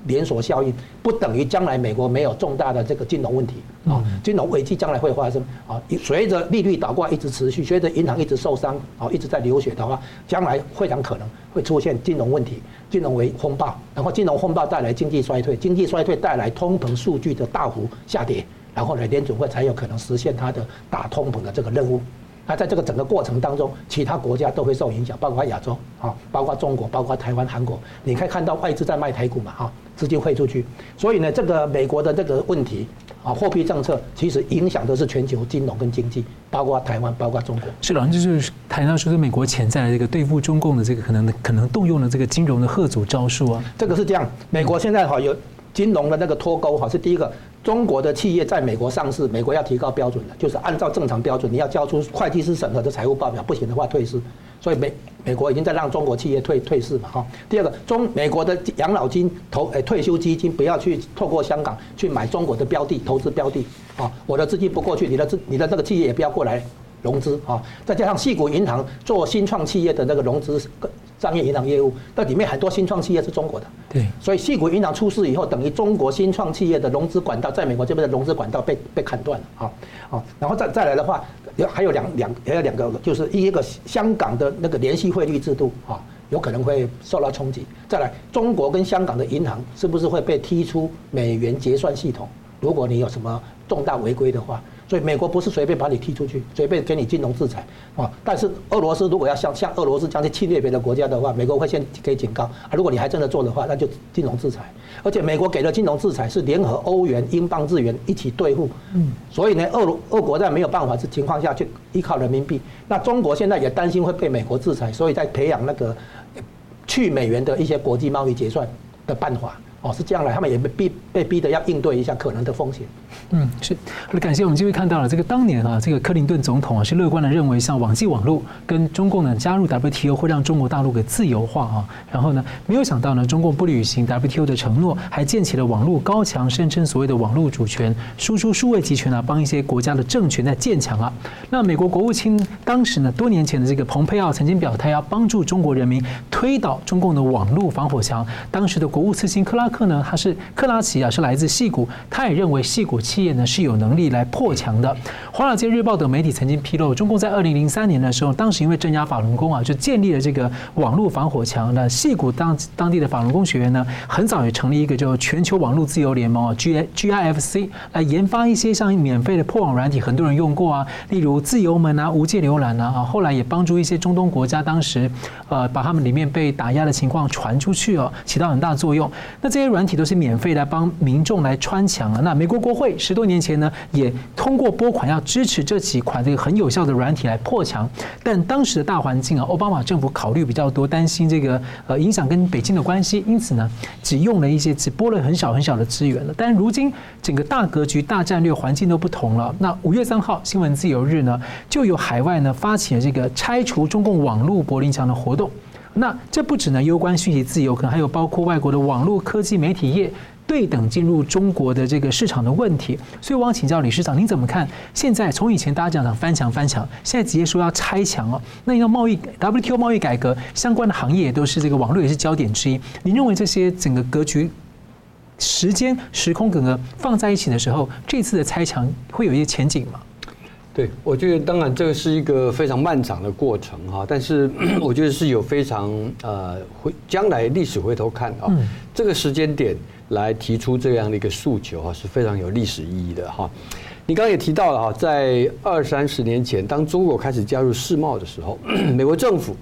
连锁效应，不等于将来美国没有重大的这个金融问题啊，金融危机将来会发生啊。随着利率倒挂一直持续，随着银行一直受伤啊，一直在流血的话，将来非常可能会出现金融问题、金融为风暴，然后金融风暴带来经济衰退，经济衰退带来通膨数据的大幅下跌，然后呢，联准会才有可能实现它的打通膨的这个任务。那在这个整个过程当中，其他国家都会受影响，包括亚洲啊，包括中国，包括台湾、韩国。你可以看到外资在卖台股嘛，哈，资金汇出去。所以呢，这个美国的这个问题啊，货币政策其实影响的是全球金融跟经济，包括台湾，包括中国。是老师就是谈到说，是美国潜在的这个对付中共的这个可能可能动用的这个金融的贺阻招数啊。这个是这样，美国现在哈有金融的那个脱钩哈，是第一个。中国的企业在美国上市，美国要提高标准的，就是按照正常标准，你要交出会计师审核的财务报表，不行的话退市。所以美美国已经在让中国企业退退市嘛哈。第二个，中美国的养老金投诶退休基金不要去透过香港去买中国的标的投资标的啊，我的资金不过去，你的资你的这个企业也不要过来融资啊。再加上矽谷银行做新创企业的那个融资。商业银行业务，那里面很多新创企业是中国的，对，所以矽谷银行出事以后，等于中国新创企业的融资管道在美国这边的融资管道被被砍断了啊啊，然后再再来的话，有还有两两还有两个，就是一个香港的那个联系汇率制度啊，有可能会受到冲击。再来，中国跟香港的银行是不是会被踢出美元结算系统？如果你有什么重大违规的话。所以美国不是随便把你踢出去，随便给你金融制裁啊！但是俄罗斯如果要像像俄罗斯这样去侵略别的国家的话，美国会先给警告啊！如果你还真的做的话，那就金融制裁。而且美国给的金融制裁是联合欧元、英镑、日元一起对付。嗯。所以呢，俄罗俄国在没有办法的情况下去依靠人民币。那中国现在也担心会被美国制裁，所以在培养那个去美元的一些国际贸易结算的办法。哦，是这样来，他们也被逼被逼的要应对一下可能的风险。嗯，是。好，感谢我们这位看到了这个当年啊，这个克林顿总统啊是乐观的认为，像网际网络跟中共呢加入 WTO 会让中国大陆给自由化啊。然后呢，没有想到呢，中共不履行 WTO 的承诺，还建起了网络高墙，声称所谓的网络主权，输出数位集权啊，帮一些国家的政权在建墙啊。那美国国务卿当时呢，多年前的这个蓬佩奥曾经表态要帮助中国人民推倒中共的网络防火墙。当时的国务次卿克拉克克呢，他是克拉奇啊，是来自矽谷，他也认为矽谷企业呢是有能力来破墙的。华尔街日报等媒体曾经披露，中共在二零零三年的时候，当时因为镇压法轮功啊，就建立了这个网络防火墙。那矽谷当当地的法轮功学员呢，很早也成立一个叫全球网络自由联盟啊，G G I F C，来研发一些像免费的破网软体，很多人用过啊，例如自由门啊、无界浏览啊，啊，后来也帮助一些中东国家，当时呃把他们里面被打压的情况传出去哦，起到很大作用。那这软体都是免费来帮民众来穿墙啊。那美国国会十多年前呢，也通过拨款要支持这几款这个很有效的软体来破墙。但当时的大环境啊，奥巴马政府考虑比较多，担心这个呃影响跟北京的关系，因此呢，只用了一些，只拨了很小很小的资源了。但如今整个大格局、大战略环境都不同了。那五月三号新闻自由日呢，就有海外呢发起了这个拆除中共网络柏林墙的活动。那这不只呢攸关讯息自由，可能还有包括外国的网络科技媒体业对等进入中国的这个市场的问题。所以我想请教理事长，您怎么看？现在从以前大家讲讲翻墙翻墙，现在直接说要拆墙哦。那要贸易 WTO 贸易改革相关的行业也都是这个网络也是焦点之一。您认为这些整个格局、时间、时空整个放在一起的时候，这次的拆墙会有一些前景吗？对，我觉得当然这个是一个非常漫长的过程哈，但是 [clears throat] 我觉得是有非常呃回将来历史回头看啊，这个时间点来提出这样的一个诉求哈，是非常有历史意义的哈。你刚刚也提到了哈，在二三十年前，当中国开始加入世贸的时候，[clears throat] 美国政府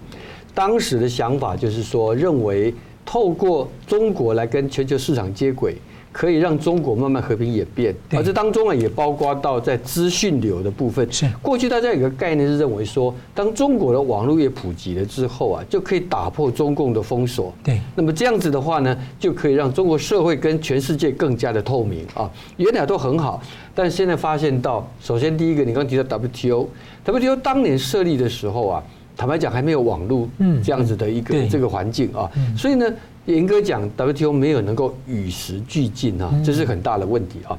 当时的想法就是说，认为透过中国来跟全球市场接轨。可以让中国慢慢和平演变，而这当中啊也包括到在资讯流的部分。是过去大家有个概念是认为说，当中国的网络业普及了之后啊，就可以打破中共的封锁。对，那么这样子的话呢，就可以让中国社会跟全世界更加的透明啊。原来都很好，但是现在发现到，首先第一个，你刚刚提到 WTO，WTO 当年设立的时候啊，坦白讲还没有网络这样子的一个这个环境啊，所以呢。严格讲，WTO 没有能够与时俱进啊，这是很大的问题啊。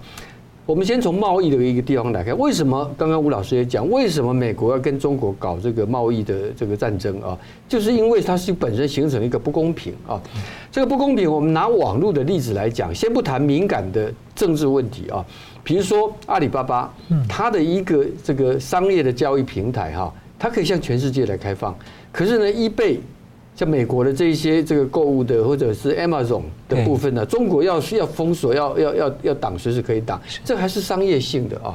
我们先从贸易的一个地方来看，为什么刚刚吴老师也讲，为什么美国要跟中国搞这个贸易的这个战争啊？就是因为它是本身形成一个不公平啊。这个不公平，我们拿网络的例子来讲，先不谈敏感的政治问题啊。比如说阿里巴巴，它的一个这个商业的交易平台哈，它可以向全世界来开放。可是呢，eBay 像美国的这一些这个购物的，或者是 Amazon 的部分呢，中国要是要封锁，要要要要挡，随时可以挡，这还是商业性的啊。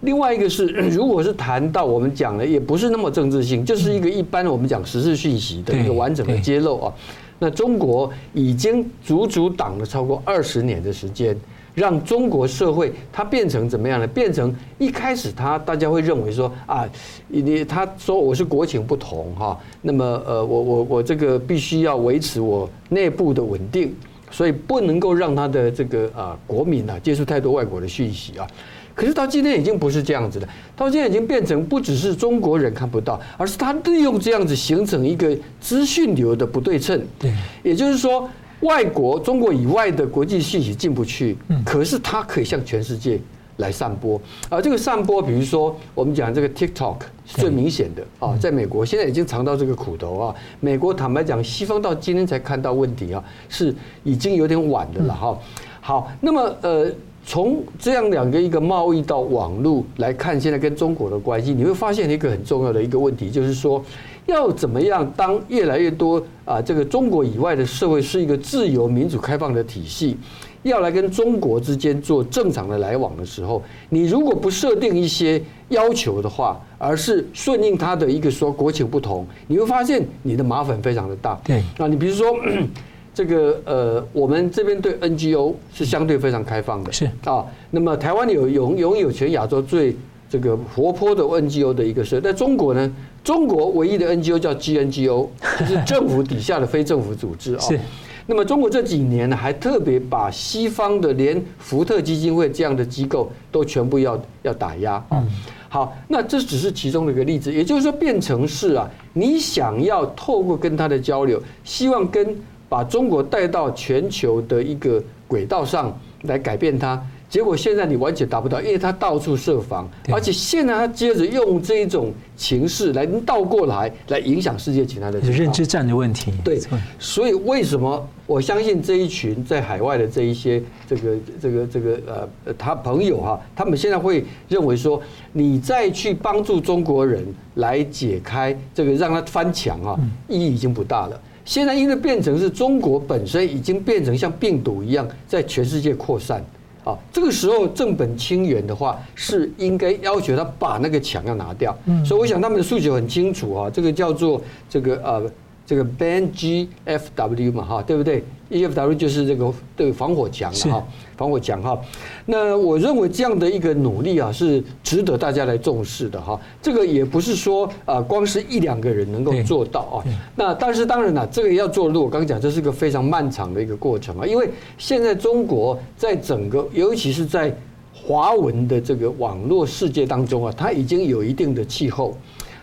另外一个是，[clears throat] 如果是谈到我们讲的，也不是那么政治性，就是一个一般我们讲时事讯息的一个完整的揭露啊。那中国已经足足挡了超过二十年的时间。让中国社会它变成怎么样呢？变成一开始它大家会认为说啊，你他说我是国情不同哈，那么呃我我我这个必须要维持我内部的稳定，所以不能够让他的这个啊国民啊接触太多外国的讯息啊。可是到今天已经不是这样子了，到现在已经变成不只是中国人看不到，而是他利用这样子形成一个资讯流的不对称。对，也就是说。外国中国以外的国际信息进不去，可是它可以向全世界来散播。而这个散播，比如说我们讲这个 TikTok 是最明显的啊，在美国现在已经尝到这个苦头啊。美国坦白讲，西方到今天才看到问题啊，是已经有点晚的了哈。好，那么呃，从这样两个一个贸易到网络来看，现在跟中国的关系，你会发现一个很重要的一个问题，就是说。要怎么样？当越来越多啊，这个中国以外的社会是一个自由、民主、开放的体系，要来跟中国之间做正常的来往的时候，你如果不设定一些要求的话，而是顺应他的一个说国情不同，你会发现你的麻烦非常的大。对啊，你比如说 [clears throat] 这个呃，我们这边对 NGO 是相对非常开放的，是啊。那么台湾有拥拥有全亚洲最这个活泼的 NGO 的一个社，在中国呢？中国唯一的 NGO 叫 GNGO，就是政府底下的非政府组织啊。[laughs] 是。那么中国这几年呢，还特别把西方的连福特基金会这样的机构都全部要要打压啊。好，那这只是其中的一个例子，也就是说，变成是啊，你想要透过跟他的交流，希望跟把中国带到全球的一个轨道上来改变它。结果现在你完全达不到，因为他到处设防，而且现在他接着用这一种情势来倒过来，来影响世界其他的认知战的问题。对，所以为什么我相信这一群在海外的这一些这个这个这个呃他朋友哈，他们现在会认为说，你再去帮助中国人来解开这个让他翻墙啊，意义已经不大了。现在因为变成是中国本身已经变成像病毒一样在全世界扩散。啊，这个时候正本清源的话，是应该要求他把那个墙要拿掉。所以我想他们的诉求很清楚啊，这个叫做这个呃。这个 ban GFW 嘛哈，对不对？EFW 就是这个对防火墙哈，防火墙哈。那我认为这样的一个努力啊，是值得大家来重视的哈。这个也不是说啊，光是一两个人能够做到啊。那但是当然了，这个要做的路，我刚刚讲，这是个非常漫长的一个过程啊。因为现在中国在整个，尤其是在华文的这个网络世界当中啊，它已经有一定的气候。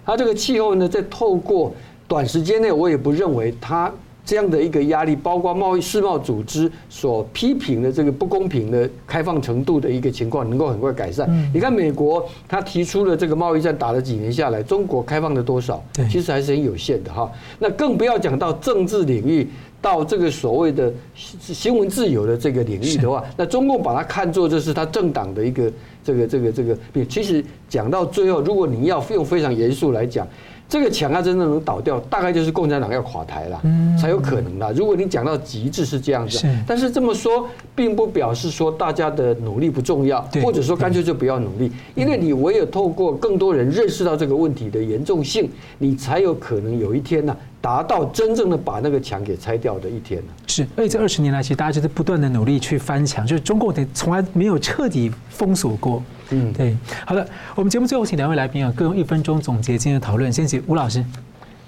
它这个气候呢，在透过短时间内，我也不认为他这样的一个压力，包括贸易世贸组织所批评的这个不公平的开放程度的一个情况，能够很快改善。你看美国，他提出了这个贸易战，打了几年下来，中国开放了多少？其实还是很有限的哈。那更不要讲到政治领域，到这个所谓的新闻自由的这个领域的话，那中共把它看作就是他政党的一个这个这个这个。其实讲到最后，如果你要用非常严肃来讲。这个墙啊真的能倒掉，大概就是共产党要垮台了，才有可能的。如果你讲到极致是这样子，但是这么说，并不表示说大家的努力不重要，或者说干脆就不要努力，因为你唯有透过更多人认识到这个问题的严重性，你才有可能有一天呢，达到真正的把那个墙给拆掉的一天。是，而且这二十年来，其实大家就是不断的努力去翻墙，就是中共从来没有彻底封锁过。嗯，对，好的，我们节目最后请两位来宾啊，各用一分钟总结今天的讨论。先请吴老师。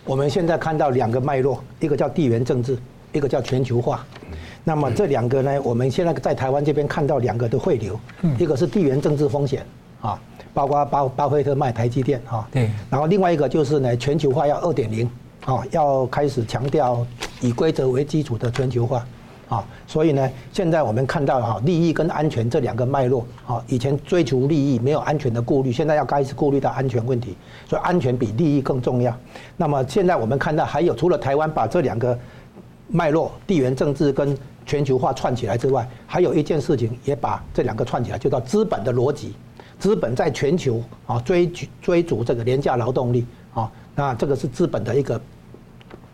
我们现在看到两个脉络，一个叫地缘政治，一个叫全球化。那么这两个呢，我们现在在台湾这边看到两个的汇流，一个是地缘政治风险啊，包括巴巴菲特卖台积电啊，对，然后另外一个就是呢，全球化要二点零啊，要开始强调以规则为基础的全球化。啊，所以呢，现在我们看到哈，利益跟安全这两个脉络啊，以前追求利益没有安全的顾虑，现在要开始顾虑到安全问题，所以安全比利益更重要。那么现在我们看到还有除了台湾把这两个脉络、地缘政治跟全球化串起来之外，还有一件事情也把这两个串起来，就叫资本的逻辑。资本在全球啊追追逐这个廉价劳动力啊，那这个是资本的一个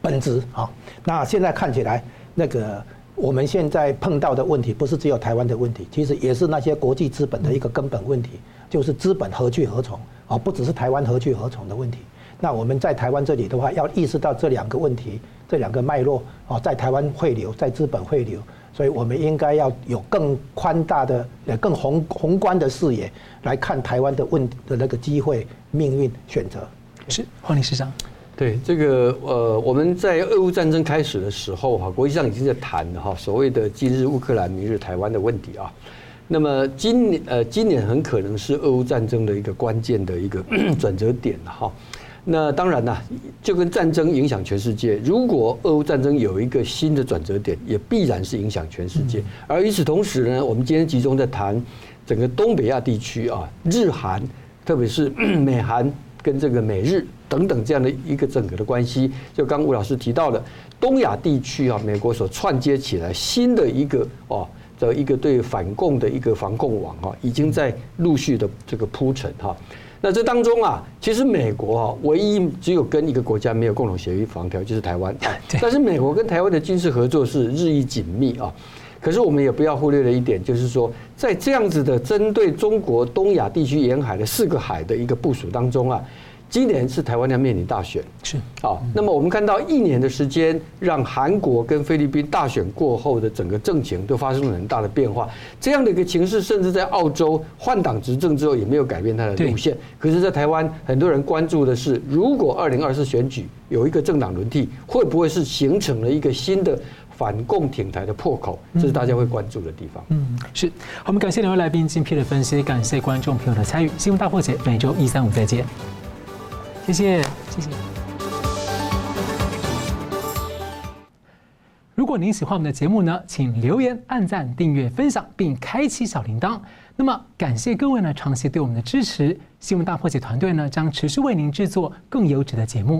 本质啊。那现在看起来，那个我们现在碰到的问题，不是只有台湾的问题，其实也是那些国际资本的一个根本问题，就是资本何去何从啊？不只是台湾何去何从的问题。那我们在台湾这里的话，要意识到这两个问题，这两个脉络啊，在台湾汇流，在资本汇流。所以我们应该要有更宽大的、呃更宏宏观的视野来看台湾的问的那个机会、命运、选择。是黄理事长。对这个呃，我们在俄乌战争开始的时候哈，国际上已经在谈了哈，所谓的今日乌克兰，明日台湾的问题啊。那么今年呃，今年很可能是俄乌战争的一个关键的一个 [clears throat] 转折点哈。那当然啦，就跟战争影响全世界。如果俄乌战争有一个新的转折点，也必然是影响全世界。而与此同时呢，我们今天集中在谈整个东北亚地区啊，日韩，特别是 [clears throat] 美韩跟这个美日等等这样的一个整个的关系。就刚吴老师提到的，东亚地区啊，美国所串接起来新的一个哦的一个对反共的一个防共网啊，已经在陆续的这个铺陈哈。那这当中啊，其实美国啊，唯一只有跟一个国家没有共同协议防条，就是台湾。但是美国跟台湾的军事合作是日益紧密啊。可是我们也不要忽略了一点，就是说，在这样子的针对中国东亚地区沿海的四个海的一个部署当中啊。今年是台湾要面临大选，是好。那么我们看到一年的时间，让韩国跟菲律宾大选过后的整个政情都发生了很大的变化。这样的一个情势，甚至在澳洲换党执政之后也没有改变它的路线。可是，在台湾，很多人关注的是，如果二零二四选举有一个政党轮替，会不会是形成了一个新的反共挺台的破口？这是大家会关注的地方。嗯，是。好，我们感谢两位来宾精辟的分析，感谢观众朋友的参与。新闻大破解每周一、三、五再见。谢谢，谢谢。如果您喜欢我们的节目呢，请留言、按赞、订阅、分享，并开启小铃铛。那么，感谢各位呢长期对我们的支持。新闻大破解团队呢将持续为您制作更优质的节目。